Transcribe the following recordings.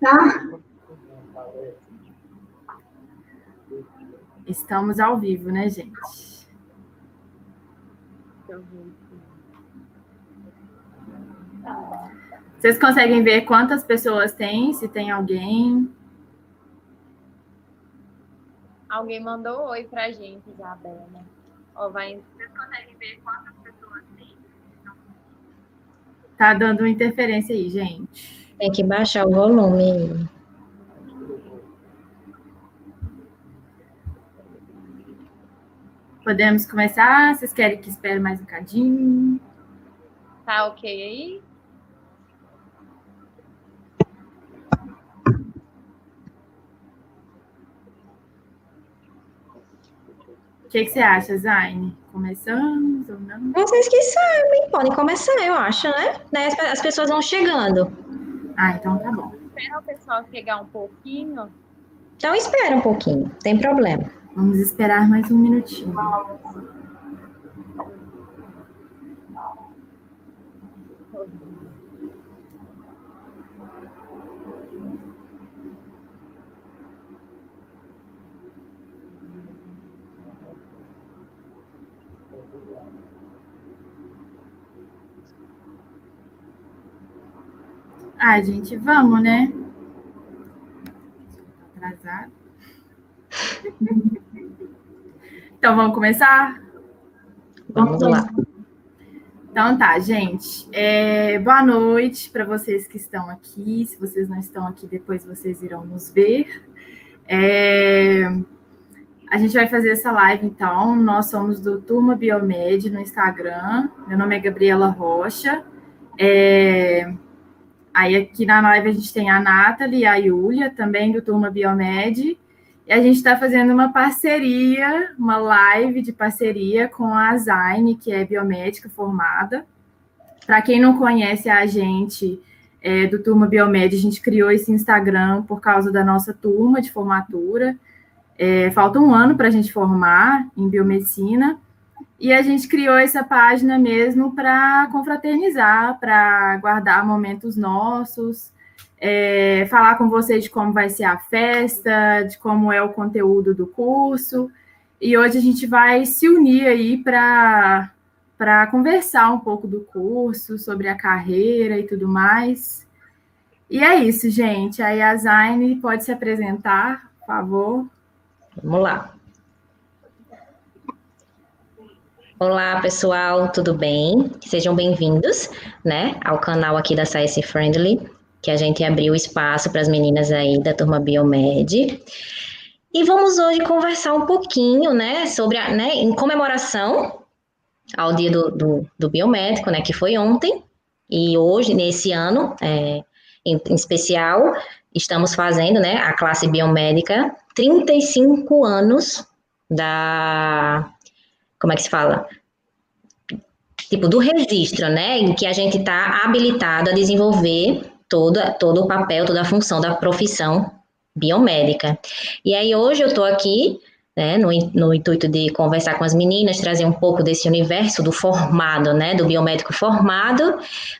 Tá? Estamos ao vivo, né, gente? Vocês conseguem ver quantas pessoas tem? Se tem alguém? Alguém mandou oi pra gente, Isabela. Ó, vai... Vocês conseguem ver quantas pessoas tem? Tá dando interferência aí, gente. Tem que baixar o volume. Podemos começar? Vocês querem que espere mais um bocadinho? Tá ok aí? O que, que você acha, Zaine? Começamos ou não? Vocês que sabem, podem começar, eu acho, né? Daí as, as pessoas vão chegando. Ah, então tá bom. Espera o pessoal chegar um pouquinho. Então espera um pouquinho, tem problema. Vamos esperar mais um minutinho. Ai, gente, vamos, né? Atrasado. Então, vamos começar? Vamos lá. Então tá, gente. É, boa noite para vocês que estão aqui. Se vocês não estão aqui, depois vocês irão nos ver. É, a gente vai fazer essa live, então. Nós somos do Turma Biomed no Instagram. Meu nome é Gabriela Rocha. É, aí aqui na live a gente tem a Nathalie e a Yulia, também do Turma Biomed. E a gente está fazendo uma parceria, uma live de parceria com a Zaine, que é biomédica formada. Para quem não conhece a gente é, do Turma Biomed, a gente criou esse Instagram por causa da nossa turma de formatura. É, falta um ano para a gente formar em biomedicina. E a gente criou essa página mesmo para confraternizar, para guardar momentos nossos, é, falar com vocês de como vai ser a festa, de como é o conteúdo do curso. E hoje a gente vai se unir aí para para conversar um pouco do curso, sobre a carreira e tudo mais. E é isso, gente. Aí a Zaine pode se apresentar, por favor. Vamos lá. Olá, pessoal, tudo bem? Sejam bem-vindos, né, ao canal aqui da Science Friendly, que a gente abriu espaço para as meninas aí da turma Biomed. E vamos hoje conversar um pouquinho, né, sobre a, né, em comemoração ao dia do, do, do biomédico, né, que foi ontem, e hoje, nesse ano, é, em, em especial, estamos fazendo, né, a classe biomédica, 35 anos da, como é que se fala? Tipo, do registro, né, em que a gente está habilitado a desenvolver toda, todo o papel, toda a função da profissão biomédica. E aí hoje eu estou aqui né, no, no, intuito de conversar com as meninas, trazer um pouco desse universo do formado, né, do biomédico formado,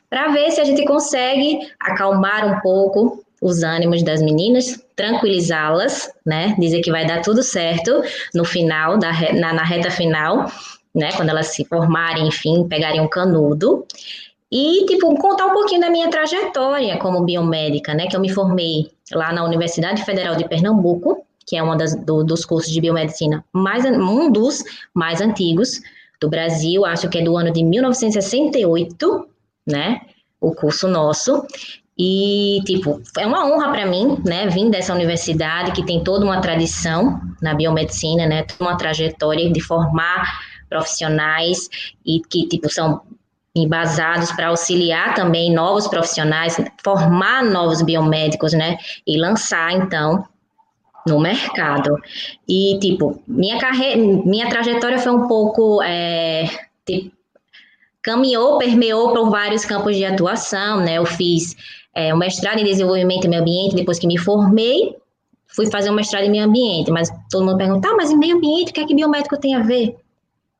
para ver se a gente consegue acalmar um pouco os ânimos das meninas, tranquilizá-las, né, dizer que vai dar tudo certo no final, da, na, na reta final, né, quando elas se formarem, enfim, pegarem um canudo, e, tipo, contar um pouquinho da minha trajetória como biomédica, né? Que eu me formei lá na Universidade Federal de Pernambuco, que é das, do, dos cursos de biomedicina mais, um dos mais antigos do Brasil, acho que é do ano de 1968, né? O curso nosso. E, tipo, é uma honra para mim, né, vir dessa universidade que tem toda uma tradição na biomedicina, né, toda uma trajetória de formar profissionais e que, tipo, são embasados para auxiliar também novos profissionais, formar novos biomédicos, né? E lançar, então, no mercado. E, tipo, minha carreira, minha trajetória foi um pouco. É, tipo, caminhou, permeou por vários campos de atuação, né? Eu fiz é, um mestrado em desenvolvimento e meio ambiente, depois que me formei, fui fazer um mestrado em meio ambiente, mas todo mundo pergunta, ah, mas em meio ambiente, o que é que biomédico tem a ver?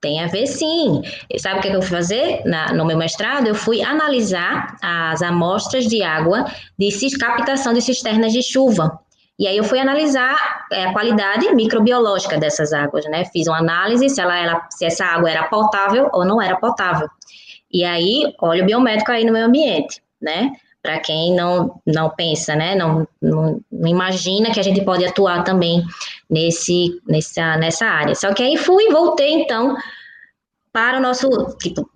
Tem a ver sim. E sabe o que, é que eu fui fazer Na, no meu mestrado? Eu fui analisar as amostras de água de captação de cisternas de chuva. E aí eu fui analisar é, a qualidade microbiológica dessas águas, né? Fiz uma análise se, ela era, se essa água era potável ou não era potável. E aí, olha o biomédico aí no meio ambiente, né? Para quem não, não pensa, né? Não, não, não, imagina que a gente pode atuar também nesse, nessa, nessa área. Só que aí fui e voltei, então, para o nosso, tipo,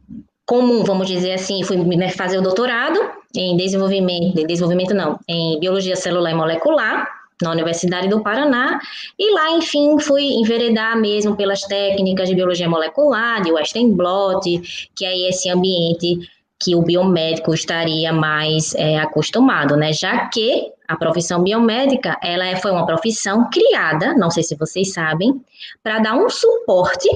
comum, vamos dizer assim, fui fazer o doutorado em desenvolvimento, desenvolvimento não, em biologia celular e molecular, na Universidade do Paraná, e lá, enfim, fui enveredar mesmo pelas técnicas de biologia molecular, de Western blot, que é esse ambiente que o biomédico estaria mais é, acostumado, né? Já que a profissão biomédica, ela é, foi uma profissão criada, não sei se vocês sabem, para dar um suporte,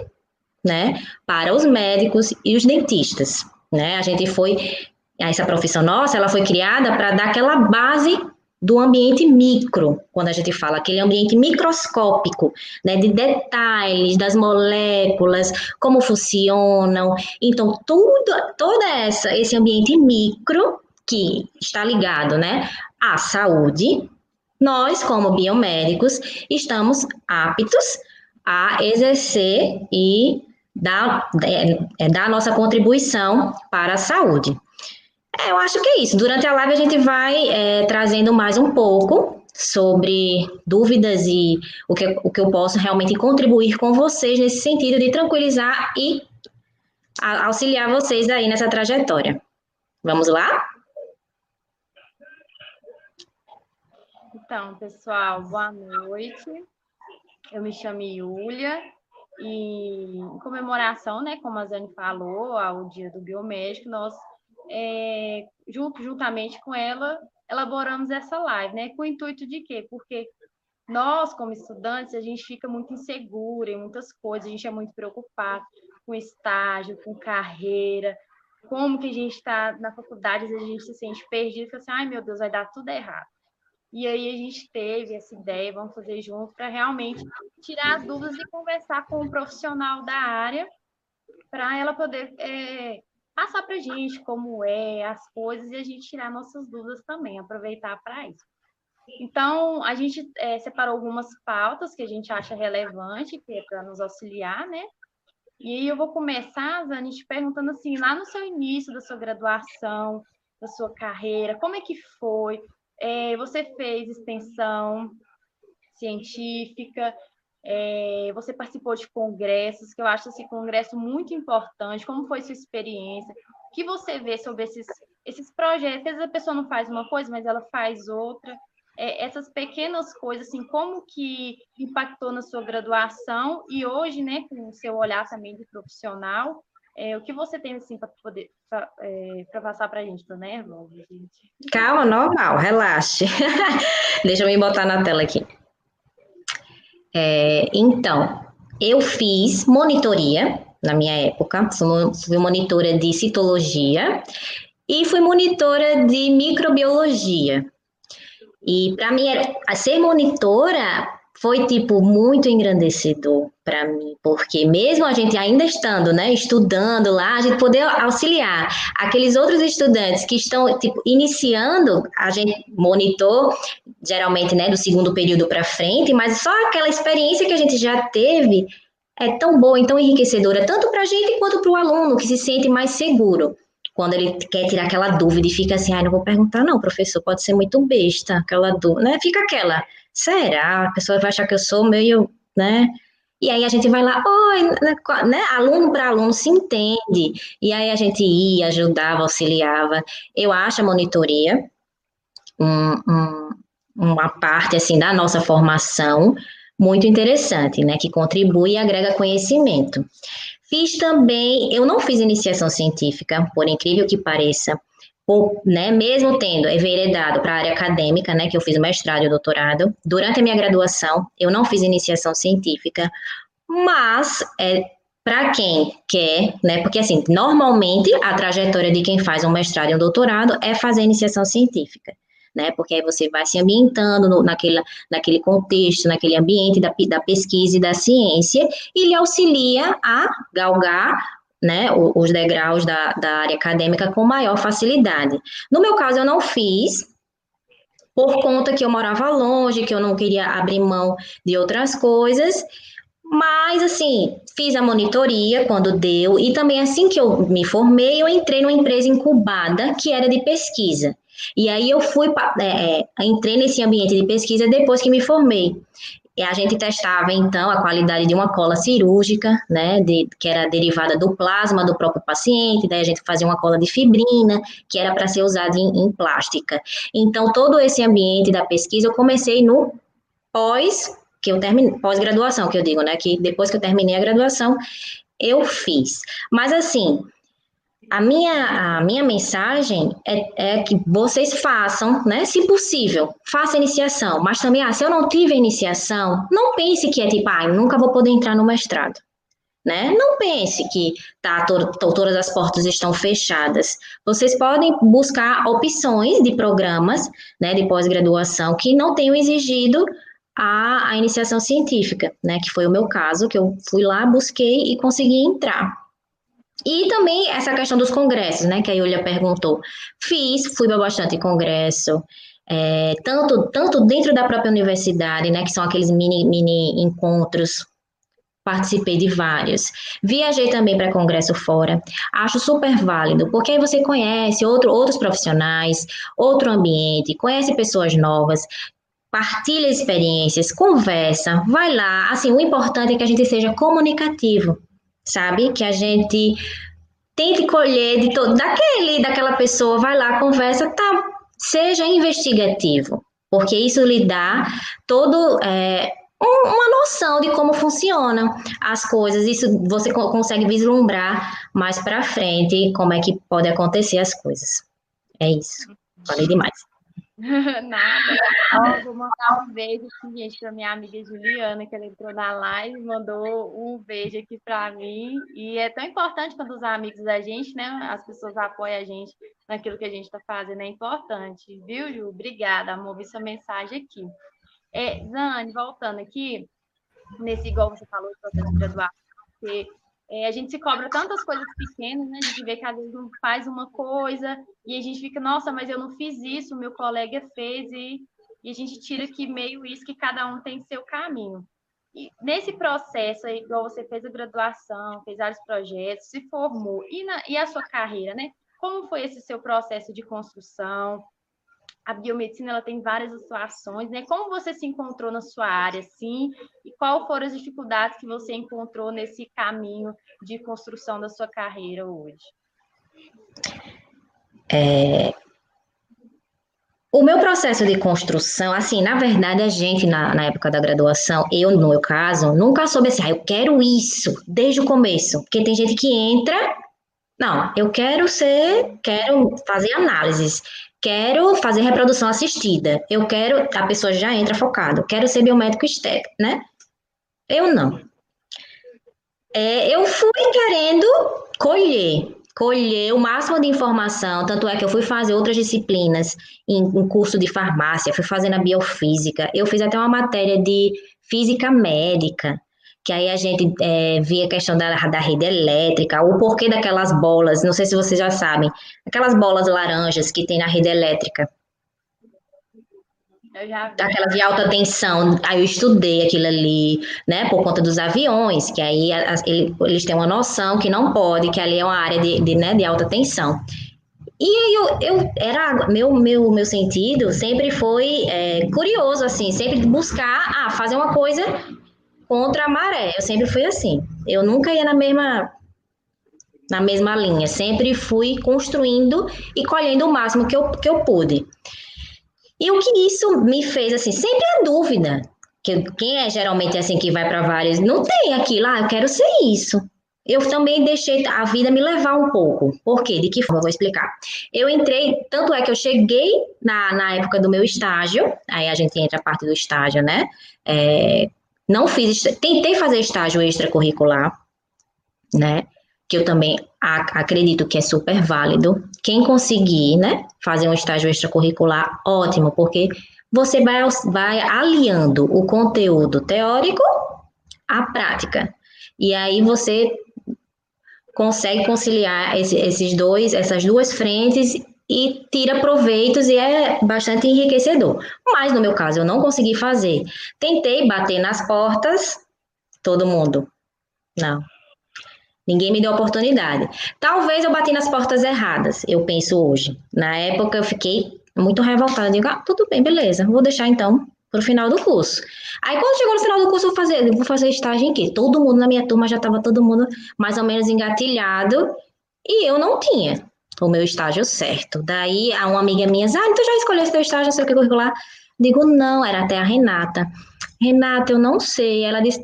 né, para os médicos e os dentistas, né? A gente foi essa profissão nossa, ela foi criada para dar aquela base do ambiente micro, quando a gente fala aquele ambiente microscópico, né, de detalhes das moléculas, como funcionam. Então, tudo, toda essa esse ambiente micro que está ligado, né, à saúde, nós, como biomédicos, estamos aptos a exercer e dar, é, é, dar nossa contribuição para a saúde. É, eu acho que é isso. Durante a live a gente vai é, trazendo mais um pouco sobre dúvidas e o que, o que eu posso realmente contribuir com vocês nesse sentido de tranquilizar e auxiliar vocês aí nessa trajetória. Vamos lá? Então, pessoal, boa noite. Eu me chamo Yulia e em comemoração, né, como a Zane falou, ao Dia do Biomédico, nós é, junto, juntamente com ela, elaboramos essa live, né? Com o intuito de quê? Porque nós, como estudantes, a gente fica muito inseguro em muitas coisas, a gente é muito preocupado com estágio, com carreira, como que a gente está na faculdade, a gente se sente perdido, fica assim, ai meu Deus, vai dar tudo errado. E aí a gente teve essa ideia, vamos fazer junto, para realmente tirar as dúvidas e conversar com um profissional da área, para ela poder é, passar para a gente como é as coisas e a gente tirar nossas dúvidas também, aproveitar para isso. Então, a gente é, separou algumas pautas que a gente acha relevante, que é para nos auxiliar, né? E eu vou começar, Zani, te perguntando assim, lá no seu início da sua graduação, da sua carreira, como é que foi? É, você fez extensão científica, é, você participou de congressos, que eu acho esse congresso muito importante. Como foi sua experiência? O que você vê sobre esses, esses projetos? Às vezes a pessoa não faz uma coisa, mas ela faz outra. É, essas pequenas coisas, assim, como que impactou na sua graduação e hoje, né, com o seu olhar também de profissional, é, o que você tem assim para poder para é, passar para a gente? Nervosa, gente. Calma, normal, relaxe. Deixa eu me botar na tela aqui. É, então, eu fiz monitoria na minha época, fui monitora de citologia e fui monitora de microbiologia. E para mim, ser monitora foi tipo muito engrandecedor para mim, porque mesmo a gente ainda estando, né, estudando lá, a gente poder auxiliar aqueles outros estudantes que estão tipo iniciando, a gente monitor geralmente, né, do segundo período para frente, mas só aquela experiência que a gente já teve é tão boa, tão enriquecedora, tanto para a gente quanto para o aluno que se sente mais seguro quando ele quer tirar aquela dúvida e fica assim, ah, não vou perguntar não, professor, pode ser muito besta, aquela dúvida, né? Fica aquela, será? A pessoa vai achar que eu sou meio, né? E aí a gente vai lá, oi, né? né aluno para aluno se entende. E aí a gente ia, ajudava, auxiliava. Eu acho a monitoria um, um, uma parte assim da nossa formação muito interessante, né? Que contribui e agrega conhecimento. Fiz também, eu não fiz iniciação científica, por incrível que pareça, por, né, mesmo tendo enveredado para a área acadêmica, né, que eu fiz mestrado e doutorado, durante a minha graduação, eu não fiz iniciação científica, mas é, para quem quer, né, porque assim, normalmente a trajetória de quem faz um mestrado e um doutorado é fazer iniciação científica. Né? Porque aí você vai se ambientando no, naquele, naquele contexto, naquele ambiente da, da pesquisa e da ciência, e lhe auxilia a galgar né, os degraus da, da área acadêmica com maior facilidade. No meu caso, eu não fiz, por conta que eu morava longe, que eu não queria abrir mão de outras coisas, mas, assim, fiz a monitoria quando deu, e também assim que eu me formei, eu entrei numa empresa incubada que era de pesquisa. E aí eu fui, é, é, entrei nesse ambiente de pesquisa depois que me formei. E a gente testava, então, a qualidade de uma cola cirúrgica, né, de, que era derivada do plasma do próprio paciente, daí a gente fazia uma cola de fibrina, que era para ser usada em, em plástica. Então, todo esse ambiente da pesquisa, eu comecei no pós que eu terminei, pós-graduação, que eu digo, né? Que depois que eu terminei a graduação, eu fiz. Mas assim, a minha, a minha mensagem é, é, que vocês façam, né? Se possível, faça iniciação. Mas também, ah, se eu não tive iniciação, não pense que é tipo, ah, nunca vou poder entrar no mestrado. Né? Não pense que tá, to, to, todas as portas estão fechadas. Vocês podem buscar opções de programas né, de pós-graduação que não tenham exigido a, a iniciação científica, né? Que foi o meu caso, que eu fui lá, busquei e consegui entrar. E também essa questão dos congressos, né? Que a Yulia perguntou. Fiz, fui para bastante congresso, é, tanto, tanto dentro da própria universidade, né? Que são aqueles mini, mini encontros participei de vários. Viajei também para congresso fora. Acho super válido, porque aí você conhece outro, outros profissionais, outro ambiente, conhece pessoas novas, partilha experiências, conversa, vai lá. Assim, o importante é que a gente seja comunicativo, sabe? Que a gente tente colher de todo, daquele, daquela pessoa, vai lá, conversa, tá? Seja investigativo, porque isso lhe dá todo. É, uma noção de como funcionam as coisas. Isso você consegue vislumbrar mais para frente como é que pode acontecer as coisas. É isso. Falei demais. Nada. Ó, vou mandar um beijo aqui, gente, para minha amiga Juliana, que ela entrou na live, mandou um beijo aqui para mim. E é tão importante quando os amigos da gente, né? As pessoas apoiam a gente naquilo que a gente está fazendo, é importante. Viu, Ju? Obrigada, amor, vi sua mensagem aqui. É, Zane, voltando aqui, nesse, igual você falou, processo de graduação, porque é, a gente se cobra tantas coisas pequenas, né? A gente vê que às vezes não faz uma coisa e a gente fica, nossa, mas eu não fiz isso, meu colega fez, e, e a gente tira aqui meio isso que cada um tem seu caminho. E nesse processo, igual você fez a graduação, fez vários projetos, se formou, e, na, e a sua carreira, né? Como foi esse seu processo de construção? A biomedicina ela tem várias atuações, né? Como você se encontrou na sua área, sim? E qual foram as dificuldades que você encontrou nesse caminho de construção da sua carreira hoje? É... O meu processo de construção, assim, na verdade, a gente, na, na época da graduação, eu, no meu caso, nunca soube assim, ah, eu quero isso, desde o começo. Porque tem gente que entra, não, eu quero ser, quero fazer análises, quero fazer reprodução assistida, eu quero, a pessoa já entra focado, quero ser biomédico estético, né? Eu não. É, eu fui querendo colher, colher o máximo de informação, tanto é que eu fui fazer outras disciplinas em, em curso de farmácia, fui fazer na biofísica, eu fiz até uma matéria de física médica, que aí a gente é, via a questão da, da rede elétrica, o porquê daquelas bolas, não sei se vocês já sabem, aquelas bolas laranjas que tem na rede elétrica. Aquela de alta tensão, aí eu estudei aquilo ali, né, por conta dos aviões, que aí eles têm uma noção que não pode, que ali é uma área de, de, né, de alta tensão. E aí eu, eu era meu meu meu sentido sempre foi é, curioso assim, sempre buscar ah, fazer uma coisa contra a maré. Eu sempre fui assim. Eu nunca ia na mesma na mesma linha. Sempre fui construindo e colhendo o máximo que eu, que eu pude. E o que isso me fez, assim, sempre a dúvida. Que quem é geralmente assim que vai para várias, não tem aquilo, ah, eu quero ser isso. Eu também deixei a vida me levar um pouco. Por quê? De que forma? Eu vou explicar. Eu entrei, tanto é que eu cheguei na, na época do meu estágio, aí a gente entra a parte do estágio, né? É, não fiz, tentei fazer estágio extracurricular, né? que eu também acredito que é super válido. Quem conseguir, né, fazer um estágio extracurricular, ótimo, porque você vai, vai aliando o conteúdo teórico à prática. E aí você consegue conciliar esse, esses dois, essas duas frentes e tira proveitos e é bastante enriquecedor. Mas no meu caso eu não consegui fazer. Tentei bater nas portas, todo mundo. Não. Ninguém me deu oportunidade. Talvez eu bati nas portas erradas, eu penso hoje. Na época eu fiquei muito revoltada. Digo, ah, tudo bem, beleza, vou deixar então para o final do curso. Aí quando chegou no final do curso, eu vou fazer, vou fazer estágio em quê? Todo mundo na minha turma já estava todo mundo mais ou menos engatilhado e eu não tinha o meu estágio certo. Daí uma amiga minha, ah, então já escolheu seu estágio, não sei o que curricular? Digo, não, era até a Renata. Renata, eu não sei. Ela disse,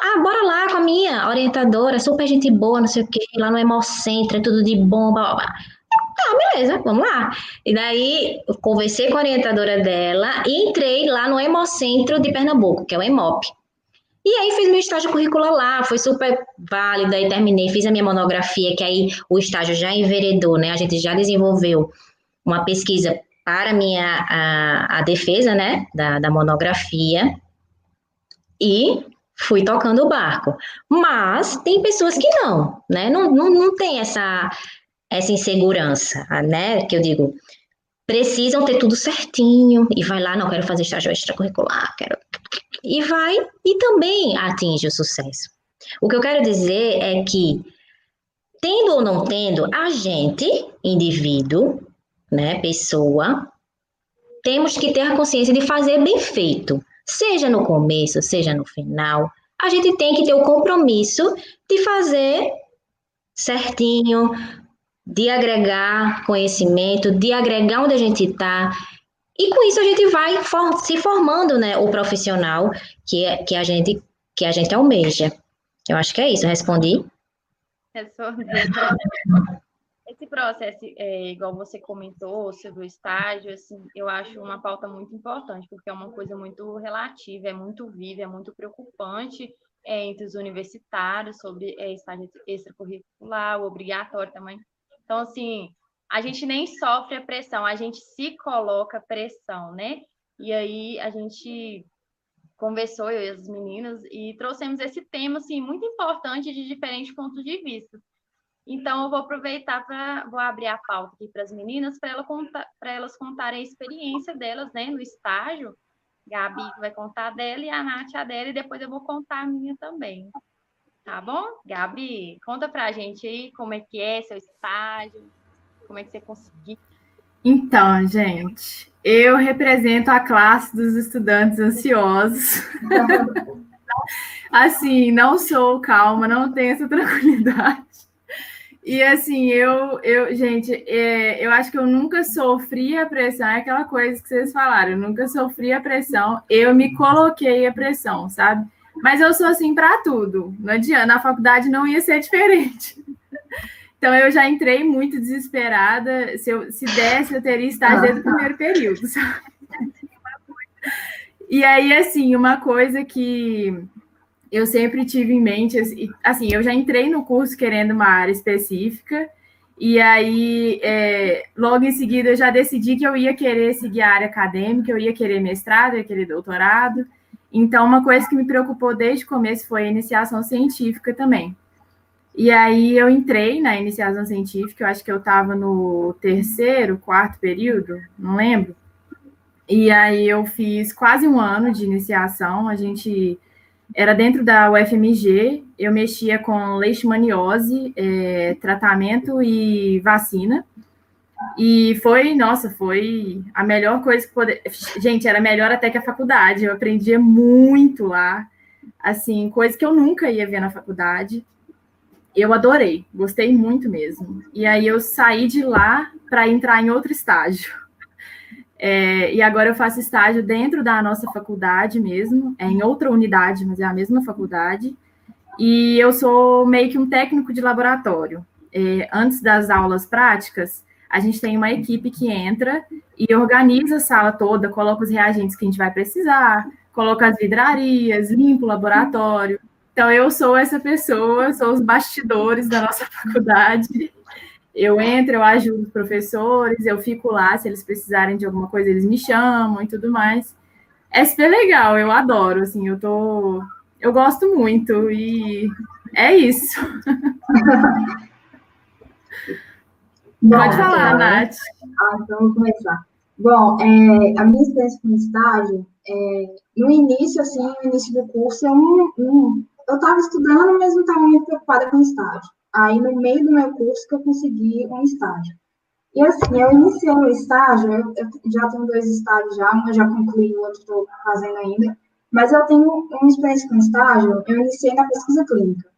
ah, bora lá com a minha orientadora, super gente boa, não sei o que, lá no Hemocentro, é tudo de bom, blá, blá. Tá, beleza, vamos lá. E daí, eu conversei com a orientadora dela e entrei lá no Hemocentro de Pernambuco, que é o EMOP. E aí fiz meu estágio curricular lá, foi super válido, aí terminei, fiz a minha monografia, que aí o estágio já enveredou, né? A gente já desenvolveu uma pesquisa para minha, a, a defesa, né, da, da monografia, e fui tocando o barco. Mas tem pessoas que não, né? Não, não, não tem essa, essa insegurança, né? Que eu digo, precisam ter tudo certinho e vai lá, não quero fazer estágio extracurricular, quero. E vai e também atinge o sucesso. O que eu quero dizer é que, tendo ou não tendo, a gente, indivíduo, né, pessoa, temos que ter a consciência de fazer bem feito seja no começo, seja no final, a gente tem que ter o compromisso de fazer certinho, de agregar conhecimento, de agregar onde a gente está. E com isso a gente vai for se formando, né, o profissional que, é, que, a gente, que a gente almeja. Eu acho que é isso, respondi. Esse processo, é, igual você comentou sobre o estágio, assim, eu acho uma pauta muito importante, porque é uma coisa muito relativa, é muito viva, é muito preocupante é, entre os universitários sobre é, estágio extracurricular, obrigatório também. Então, assim, a gente nem sofre a pressão, a gente se coloca pressão, né? E aí a gente conversou, eu e as meninas, e trouxemos esse tema, assim, muito importante de diferentes pontos de vista. Então, eu vou aproveitar para vou abrir a pauta aqui para as meninas, para ela contar, elas contarem a experiência delas né, no estágio. Gabi vai contar dela e a Nath a dela, e depois eu vou contar a minha também. Tá bom? Gabi, conta para a gente aí como é que é seu estágio, como é que você conseguiu. Então, gente, eu represento a classe dos estudantes ansiosos. assim, não sou calma, não tenho essa tranquilidade. E assim, eu, eu gente, é, eu acho que eu nunca sofri a pressão, é aquela coisa que vocês falaram, eu nunca sofri a pressão, eu me coloquei a pressão, sabe? Mas eu sou assim para tudo, não adianta, na faculdade não ia ser diferente. Então eu já entrei muito desesperada, se, eu, se desse eu teria estágio desde o primeiro período, sabe? E aí, assim, uma coisa que eu sempre tive em mente, assim, eu já entrei no curso querendo uma área específica, e aí, é, logo em seguida, eu já decidi que eu ia querer seguir a área acadêmica, eu ia querer mestrado, eu ia querer doutorado. Então, uma coisa que me preocupou desde o começo foi a iniciação científica também. E aí, eu entrei na iniciação científica, eu acho que eu estava no terceiro, quarto período, não lembro. E aí, eu fiz quase um ano de iniciação, a gente era dentro da UFMG, eu mexia com leishmaniose, é, tratamento e vacina. E foi, nossa, foi a melhor coisa que poder. Gente, era melhor até que a faculdade. Eu aprendia muito lá, assim, coisa que eu nunca ia ver na faculdade. Eu adorei, gostei muito mesmo. E aí eu saí de lá para entrar em outro estágio. É, e agora eu faço estágio dentro da nossa faculdade mesmo, é em outra unidade, mas é a mesma faculdade. E eu sou meio que um técnico de laboratório. É, antes das aulas práticas, a gente tem uma equipe que entra e organiza a sala toda, coloca os reagentes que a gente vai precisar, coloca as vidrarias, limpa o laboratório. Então, eu sou essa pessoa, sou os bastidores da nossa faculdade. Eu entro, eu ajudo os professores, eu fico lá, se eles precisarem de alguma coisa, eles me chamam e tudo mais. É super legal, eu adoro, assim, eu tô... Eu gosto muito e é isso. Bom, Pode falar, Nath. Ah, então vamos começar. Bom, é, a minha experiência com estágio, é, no início, assim, no início do curso, eu não, não eu estava estudando, mas não estava muito preocupada com estágio. Aí, no meio do meu curso, que eu consegui um estágio. E assim, eu iniciei o estágio, eu, já tenho dois estágios já, um eu já concluí, o outro estou fazendo ainda, mas eu tenho uma experiência com estágio, eu iniciei na pesquisa clínica.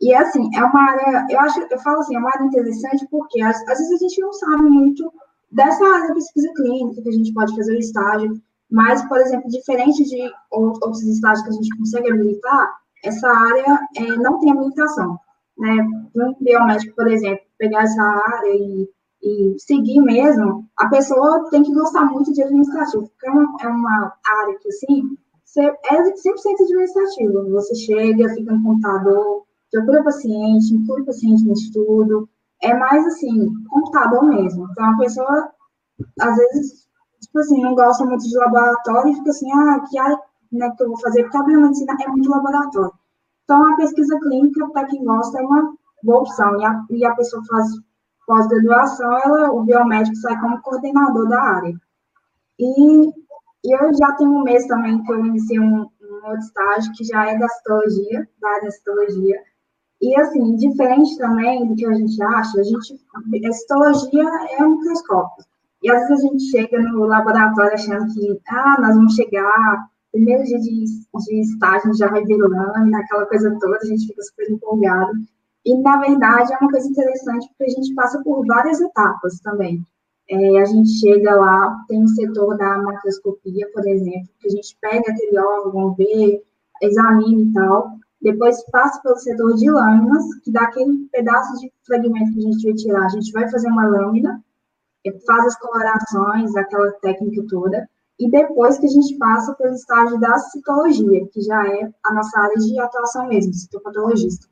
E assim, é uma área, eu acho, eu falo assim, é uma área interessante porque às, às vezes a gente não sabe muito dessa área da pesquisa clínica, que a gente pode fazer o estágio, mas, por exemplo, diferente de outros estágios que a gente consegue habilitar, essa área é, não tem habilitação. Né? Um biomédico, por exemplo, pegar essa área e, e seguir mesmo, a pessoa tem que gostar muito de administrativo, porque é uma, é uma área que, assim, é 100% administrativo. Você chega, fica no computador, procura paciente, inclui paciente no estudo, é mais assim, computador mesmo. Então a pessoa, às vezes, tipo assim, não gosta muito de laboratório e fica assim, ah, que área né, que eu vou fazer? Porque a biomedicina é muito laboratório. Então a pesquisa clínica, para quem gosta, é uma boa opção. E a, e a pessoa faz pós-graduação, ela, o biomédico sai como coordenador da área. E, e eu já tenho um mês também que eu iniciei um, um outro estágio, que já é da citologia, da área da citologia, e, assim, diferente também do que a gente acha, a gente, a histologia é um microscópio. E às vezes a gente chega no laboratório achando que, ah, nós vamos chegar, primeiro dia de, de estágio já vai ver lâmina, aquela coisa toda, a gente fica super empolgado. E, na verdade, é uma coisa interessante porque a gente passa por várias etapas também. É, a gente chega lá, tem o setor da macroscopia, por exemplo, que a gente pega aquele órgão, vê, examina e tal. Depois passa pelo setor de lâminas, que dá aquele pedaço de fragmento que a gente vai tirar. A gente vai fazer uma lâmina, faz as colorações, aquela técnica toda, e depois que a gente passa pelo estágio da citologia, que já é a nossa área de atuação mesmo, citopatologista.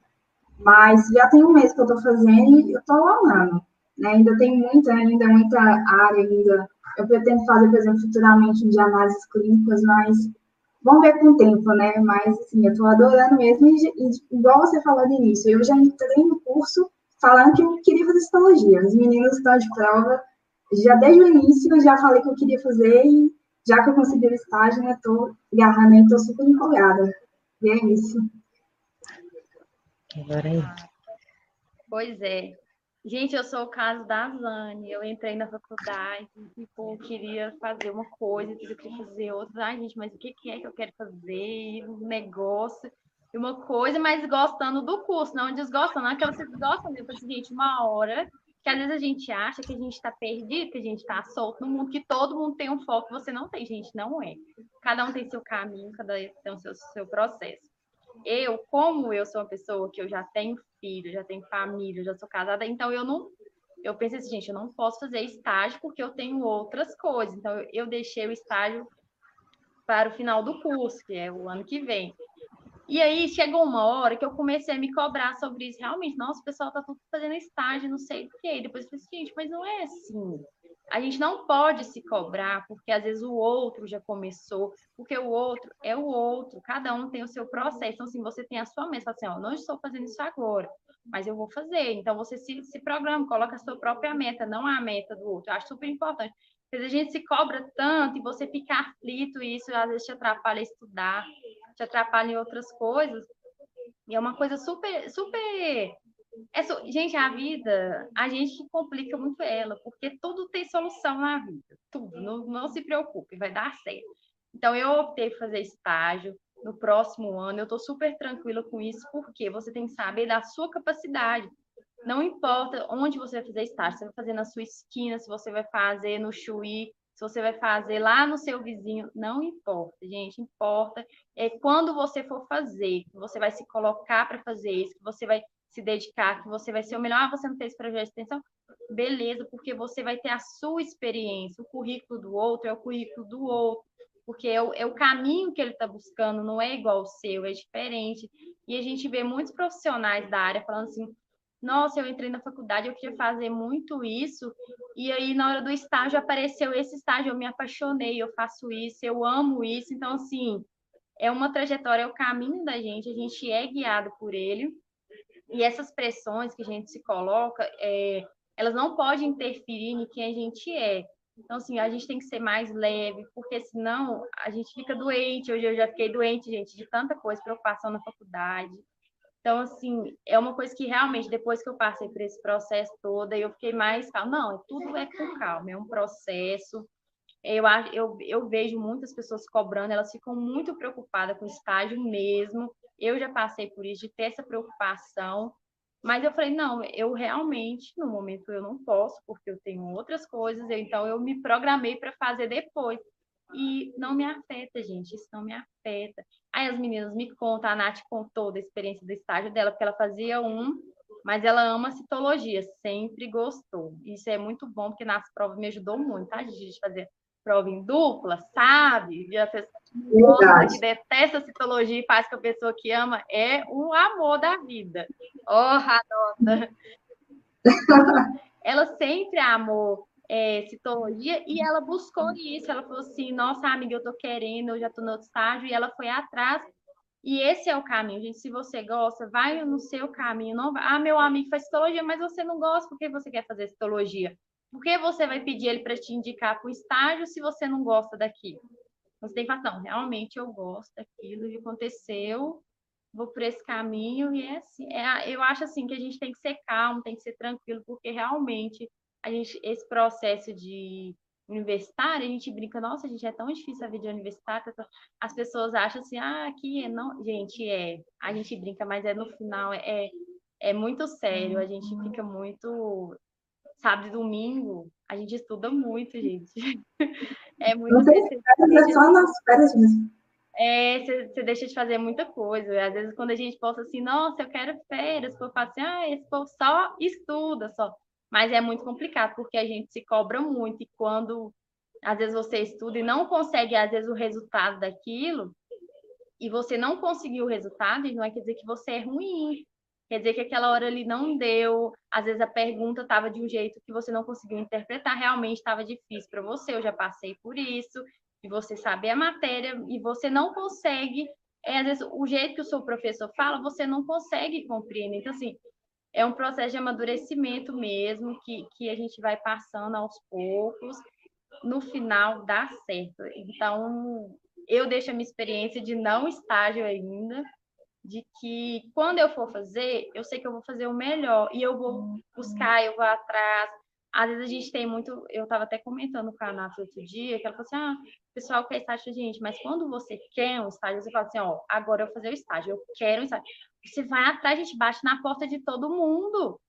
Mas já tem um mês que eu estou fazendo e eu estou amando. Né? Ainda tem muita, ainda muita área ainda. Eu pretendo fazer, por exemplo, futuramente de análises clínicas, mas Vamos ver com o tempo, né? Mas, assim, eu estou adorando mesmo. E, e, igual você falou no início, eu já entrei no curso falando que eu queria fazer histologia. Os meninos estão de prova. Já desde o início, eu já falei que eu queria fazer e já que eu consegui o estágio, né? Estou agarrando estou super empolgada. E é isso. Agora é Pois é. Gente, eu sou o caso da Zane. Eu entrei na faculdade, tipo, queria fazer uma coisa, eu queria fazer outra. Ai, gente, mas o que é que eu quero fazer? Um negócio, uma coisa, mas gostando do curso, não desgostando. Não é que vocês gostam, depois, gente, uma hora que às vezes a gente acha que a gente está perdido, que a gente está solto no mundo, que todo mundo tem um foco, você não tem, gente, não é. Cada um tem seu caminho, cada um tem o seu, seu processo eu, como eu sou uma pessoa que eu já tenho filho, já tenho família, já sou casada, então eu não. Eu pensei assim, gente, eu não posso fazer estágio porque eu tenho outras coisas. Então, eu, eu deixei o estágio para o final do curso, que é o ano que vem. E aí chegou uma hora que eu comecei a me cobrar sobre isso. Realmente, nossa, o pessoal tá tudo fazendo estágio, não sei o quê. E depois eu falei, assim, gente, mas não é assim a gente não pode se cobrar, porque às vezes o outro já começou, porque o outro é o outro, cada um tem o seu processo. Então, assim, você tem a sua meta, assim, ó, não estou fazendo isso agora, mas eu vou fazer. Então, você se, se programa, coloca a sua própria meta, não a meta do outro. Eu acho super importante. A gente se cobra tanto e você fica aflito, e isso às vezes te atrapalha estudar, te atrapalha em outras coisas. E é uma coisa super, super é. Gente, a vida, a gente complica muito ela, porque tudo tem solução na vida. Tudo. Não, não se preocupe, vai dar certo. Então, eu optei por fazer estágio no próximo ano. Eu estou super tranquila com isso, porque você tem que saber da sua capacidade. Não importa onde você vai fazer estágio, você vai fazer na sua esquina, se você vai fazer no Chuí, se você vai fazer lá no seu vizinho, não importa, gente, importa é quando você for fazer, que você vai se colocar para fazer isso, que você vai se dedicar, que você vai ser o melhor, ah, você não fez projeto de extensão, beleza, porque você vai ter a sua experiência, o currículo do outro é o currículo do outro, porque é o, é o caminho que ele está buscando, não é igual ao seu, é diferente. E a gente vê muitos profissionais da área falando assim: nossa, eu entrei na faculdade, eu queria fazer muito isso, e aí na hora do estágio apareceu esse estágio, eu me apaixonei, eu faço isso, eu amo isso. Então, assim, é uma trajetória, é o caminho da gente, a gente é guiado por ele, e essas pressões que a gente se coloca, é, elas não podem interferir em quem a gente é. Então, assim, a gente tem que ser mais leve, porque senão a gente fica doente. Hoje eu já fiquei doente, gente, de tanta coisa, preocupação na faculdade. Então, assim, é uma coisa que realmente, depois que eu passei por esse processo todo, eu fiquei mais calma. Não, tudo é com calma, é um processo. Eu, eu, eu vejo muitas pessoas cobrando, elas ficam muito preocupadas com o estágio mesmo. Eu já passei por isso, de ter essa preocupação. Mas eu falei, não, eu realmente, no momento eu não posso, porque eu tenho outras coisas, então eu me programei para fazer depois. E não me afeta, gente, isso não me afeta. Aí as meninas me contam, a Nath contou da experiência do estágio dela, porque ela fazia um, mas ela ama citologia, sempre gostou. Isso é muito bom, porque nas provas me ajudou muito, tá, gente, fazer prova em dupla, sabe? E a pessoa que detesta citologia e faz com a pessoa que ama é o amor da vida. Oh, nossa! ela sempre amou é, citologia e ela buscou isso. Ela falou assim: Nossa, amiga, eu tô querendo, eu já tô no outro estágio. E ela foi atrás. E esse é o caminho, gente. Se você gosta, vai no seu caminho. Não vai... Ah, meu amigo faz citologia, mas você não gosta, por que você quer fazer citologia? Por que você vai pedir ele para te indicar para o estágio se você não gosta daquilo? Você tem que falar, não, realmente eu gosto daquilo que aconteceu, vou por esse caminho, e é assim, é, eu acho assim que a gente tem que ser calmo, tem que ser tranquilo, porque realmente a gente, esse processo de universitário, a gente brinca, nossa, gente é tão difícil a vida universitária, tá as pessoas acham assim, ah, aqui é não, gente, é, a gente brinca, mas é no final, é, é muito sério, a gente fica muito sábado e domingo, a gente estuda muito, gente. É muito. Não tem é só nas férias mesmo. É, você deixa de fazer muita coisa. Às vezes, quando a gente posta assim, nossa, eu quero férias, o povo fala assim, ah, esse povo só estuda, só. Mas é muito complicado, porque a gente se cobra muito, e quando às vezes você estuda e não consegue, às vezes, o resultado daquilo, e você não conseguiu o resultado, não é quer dizer que você é ruim, quer dizer que aquela hora ali não deu, às vezes a pergunta estava de um jeito que você não conseguiu interpretar, realmente estava difícil para você, eu já passei por isso, e você saber a matéria, e você não consegue, é, às vezes o jeito que o seu professor fala, você não consegue compreender. Então, assim, é um processo de amadurecimento mesmo, que, que a gente vai passando aos poucos, no final dá certo. Então, eu deixo a minha experiência de não estágio ainda, de que quando eu for fazer, eu sei que eu vou fazer o melhor e eu vou uhum. buscar, eu vou atrás. Às vezes a gente tem muito, eu estava até comentando com a Nath outro dia, que ela falou assim: ah, o pessoal quer estágio, gente, mas quando você quer um estágio, você fala assim: ó, agora eu vou fazer o estágio, eu quero um estágio. Você vai atrás, a gente bate na porta de todo mundo.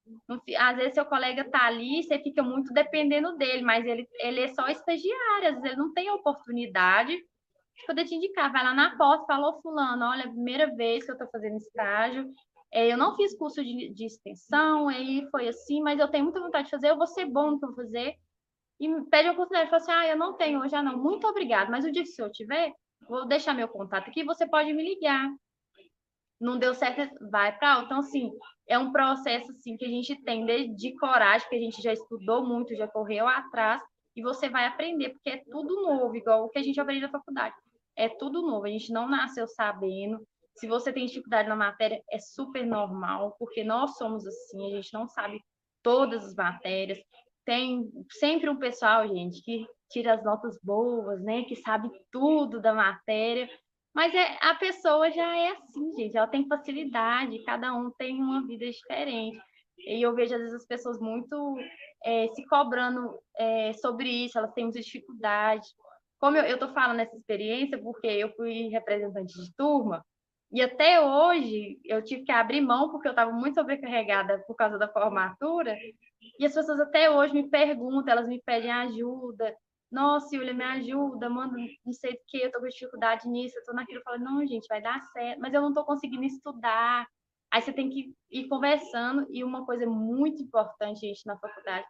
Às vezes seu colega tá ali, você fica muito dependendo dele, mas ele, ele é só estagiário, às vezes ele não tem oportunidade poder te indicar. Vai lá na porta, falou fulano, olha, é primeira vez que eu estou fazendo estágio, é, eu não fiz curso de, de, extensão, aí foi assim, mas eu tenho muita vontade de fazer, eu vou ser bom no que eu fazer. E pede a oportunidade, fala assim, ah, eu não tenho hoje, ah, não, muito obrigado, mas o dia que o senhor tiver, vou deixar meu contato aqui, você pode me ligar. Não deu certo, vai para Então, assim, é um processo, assim, que a gente tem de, de coragem, porque a gente já estudou muito, já correu atrás, e você vai aprender, porque é tudo novo, igual o que a gente aprende na faculdade é tudo novo, a gente não nasceu sabendo. Se você tem dificuldade na matéria, é super normal, porque nós somos assim, a gente não sabe todas as matérias. Tem sempre um pessoal, gente, que tira as notas boas, né, que sabe tudo da matéria, mas é, a pessoa já é assim, gente, ela tem facilidade, cada um tem uma vida diferente. E eu vejo, às vezes, as pessoas muito é, se cobrando é, sobre isso, elas têm muita dificuldade. Como eu estou falando essa experiência, porque eu fui representante de turma, e até hoje eu tive que abrir mão, porque eu estava muito sobrecarregada por causa da formatura, e as pessoas até hoje me perguntam, elas me pedem ajuda. Nossa, Yulia, me ajuda, manda não sei o que, eu estou com dificuldade nisso, eu estou naquilo. Eu falo, não, gente, vai dar certo, mas eu não estou conseguindo estudar. Aí você tem que ir conversando, e uma coisa muito importante, gente, na faculdade,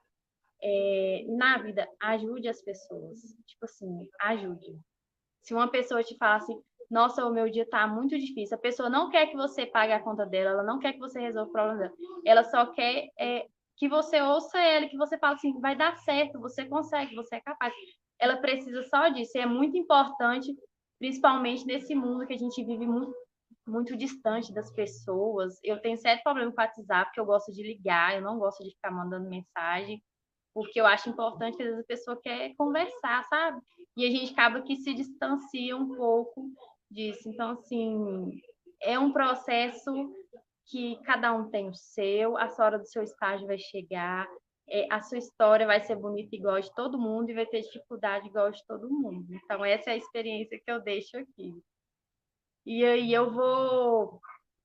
é, na vida, ajude as pessoas. Tipo assim, ajude. Se uma pessoa te fala assim, nossa, o meu dia tá muito difícil. A pessoa não quer que você pague a conta dela, ela não quer que você resolva o problema dela. Ela só quer é, que você ouça ela, que você fale assim, vai dar certo, você consegue, você é capaz. Ela precisa só disso. E é muito importante, principalmente nesse mundo que a gente vive muito, muito distante das pessoas. Eu tenho certo problema com o WhatsApp, porque eu gosto de ligar, eu não gosto de ficar mandando mensagem, porque eu acho importante que às vezes a pessoa quer conversar, sabe? E a gente acaba que se distancia um pouco disso. Então, assim, é um processo que cada um tem o seu, a sua hora do seu estágio vai chegar, é, a sua história vai ser bonita igual de todo mundo e vai ter dificuldade igual de todo mundo. Então, essa é a experiência que eu deixo aqui. E aí eu vou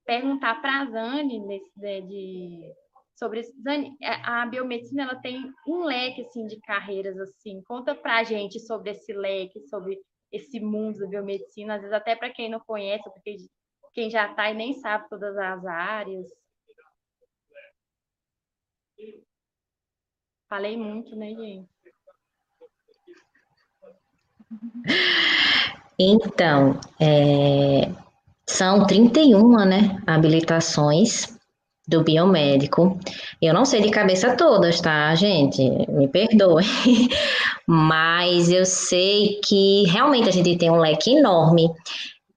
perguntar para a Zane nesse, né, de, sobre Zane, a biomedicina ela tem um leque assim de carreiras assim. Conta para a gente sobre esse leque, sobre esse mundo da biomedicina, às vezes até para quem não conhece, porque quem já está e nem sabe todas as áreas. Falei muito, né, gente? Então, é, são 31, né, habilitações do biomédico. Eu não sei de cabeça todas, tá, gente? Me perdoe. Mas eu sei que realmente a gente tem um leque enorme.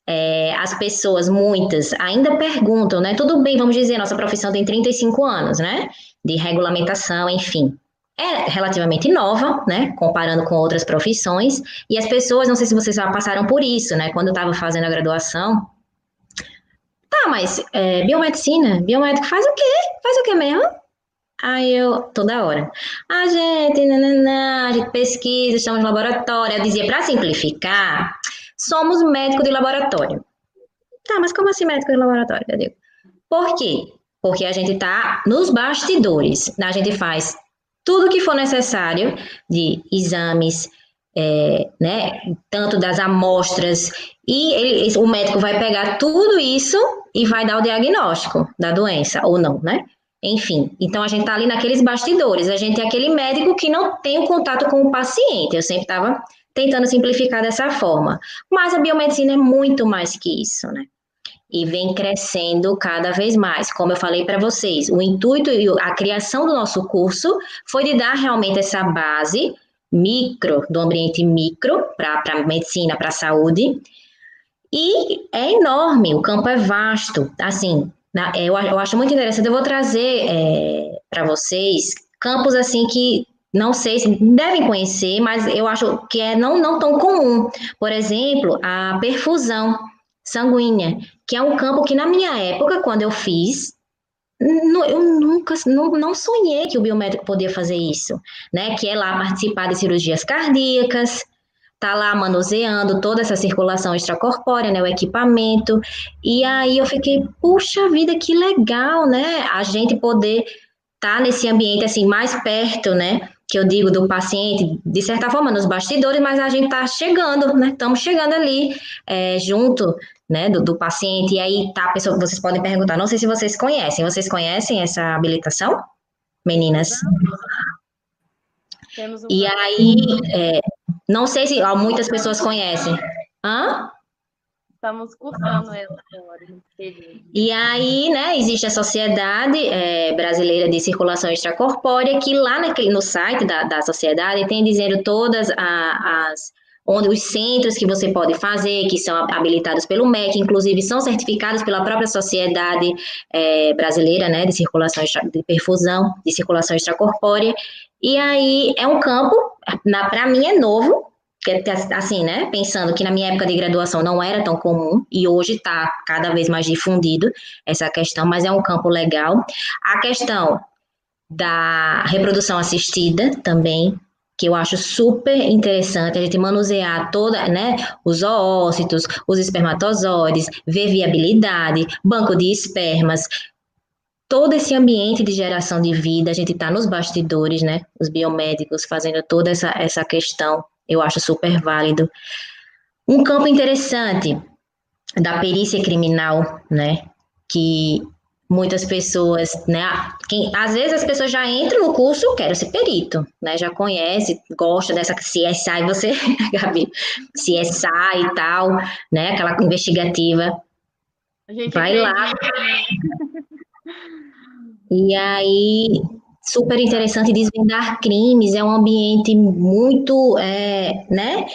É, as pessoas, muitas, ainda perguntam, né? Tudo bem, vamos dizer, nossa profissão tem 35 anos, né? De regulamentação, enfim. É relativamente nova, né? Comparando com outras profissões. E as pessoas, não sei se vocês já passaram por isso, né? Quando eu estava fazendo a graduação, Tá, mas é, biomedicina, biomédico faz o quê? Faz o quê mesmo? Aí eu, toda hora, a gente, nananã, a gente pesquisa, estamos no laboratório. Eu dizia, para simplificar, somos médico de laboratório. Tá, mas como assim médico de laboratório? Eu digo, por quê? Porque a gente tá nos bastidores, a gente faz tudo que for necessário de exames, é, né, tanto das amostras, e ele, o médico vai pegar tudo isso e vai dar o diagnóstico da doença, ou não, né? Enfim, então a gente tá ali naqueles bastidores, a gente é aquele médico que não tem o contato com o paciente, eu sempre estava tentando simplificar dessa forma, mas a biomedicina é muito mais que isso, né? E vem crescendo cada vez mais. Como eu falei para vocês, o intuito e a criação do nosso curso foi de dar realmente essa base micro, do ambiente micro, para a medicina, para a saúde. E é enorme, o campo é vasto. Assim, na, eu, eu, acho muito interessante. Eu vou trazer é, para vocês campos assim que não sei se devem conhecer, mas eu acho que é não, não tão comum. Por exemplo, a perfusão sanguínea, que é um campo que na minha época, quando eu fiz, eu nunca não, não sonhei que o biomédico podia fazer isso, né? Que é lá participar de cirurgias cardíacas, tá lá manuseando toda essa circulação extracorpórea, né, o equipamento. E aí eu fiquei, puxa vida, que legal, né? A gente poder estar tá nesse ambiente assim mais perto, né? Que eu digo do paciente, de certa forma, nos bastidores, mas a gente tá chegando, né? Estamos chegando ali é, junto né, do, do, paciente, e aí tá, pessoa, vocês podem perguntar, não sei se vocês conhecem, vocês conhecem essa habilitação, meninas? Temos um e aí, é, não sei se ó, muitas pessoas conhecem. Hã? Estamos cursando ela agora. E aí, né, existe a Sociedade é, Brasileira de Circulação Extracorpórea, que lá naquele, no site da, da sociedade tem dizendo todas a, as onde os centros que você pode fazer, que são habilitados pelo MEC, inclusive são certificados pela própria Sociedade é, Brasileira, né, de circulação, de perfusão, de circulação extracorpórea, e aí é um campo, para mim é novo, assim, né, pensando que na minha época de graduação não era tão comum, e hoje está cada vez mais difundido essa questão, mas é um campo legal. A questão da reprodução assistida também que eu acho super interessante a gente manusear toda, né, os oócitos, os espermatozoides, ver viabilidade, banco de espermas, todo esse ambiente de geração de vida, a gente está nos bastidores, né, os biomédicos fazendo toda essa, essa questão, eu acho super válido. Um campo interessante da perícia criminal, né, que muitas pessoas, né? Quem, às vezes as pessoas já entram no curso, quero ser perito, né? Já conhece, gosta dessa CSI, você, Gabi, CSI e tal, né? Aquela investigativa. Vai lá. E aí, super interessante desvendar crimes, é um ambiente muito, é, né?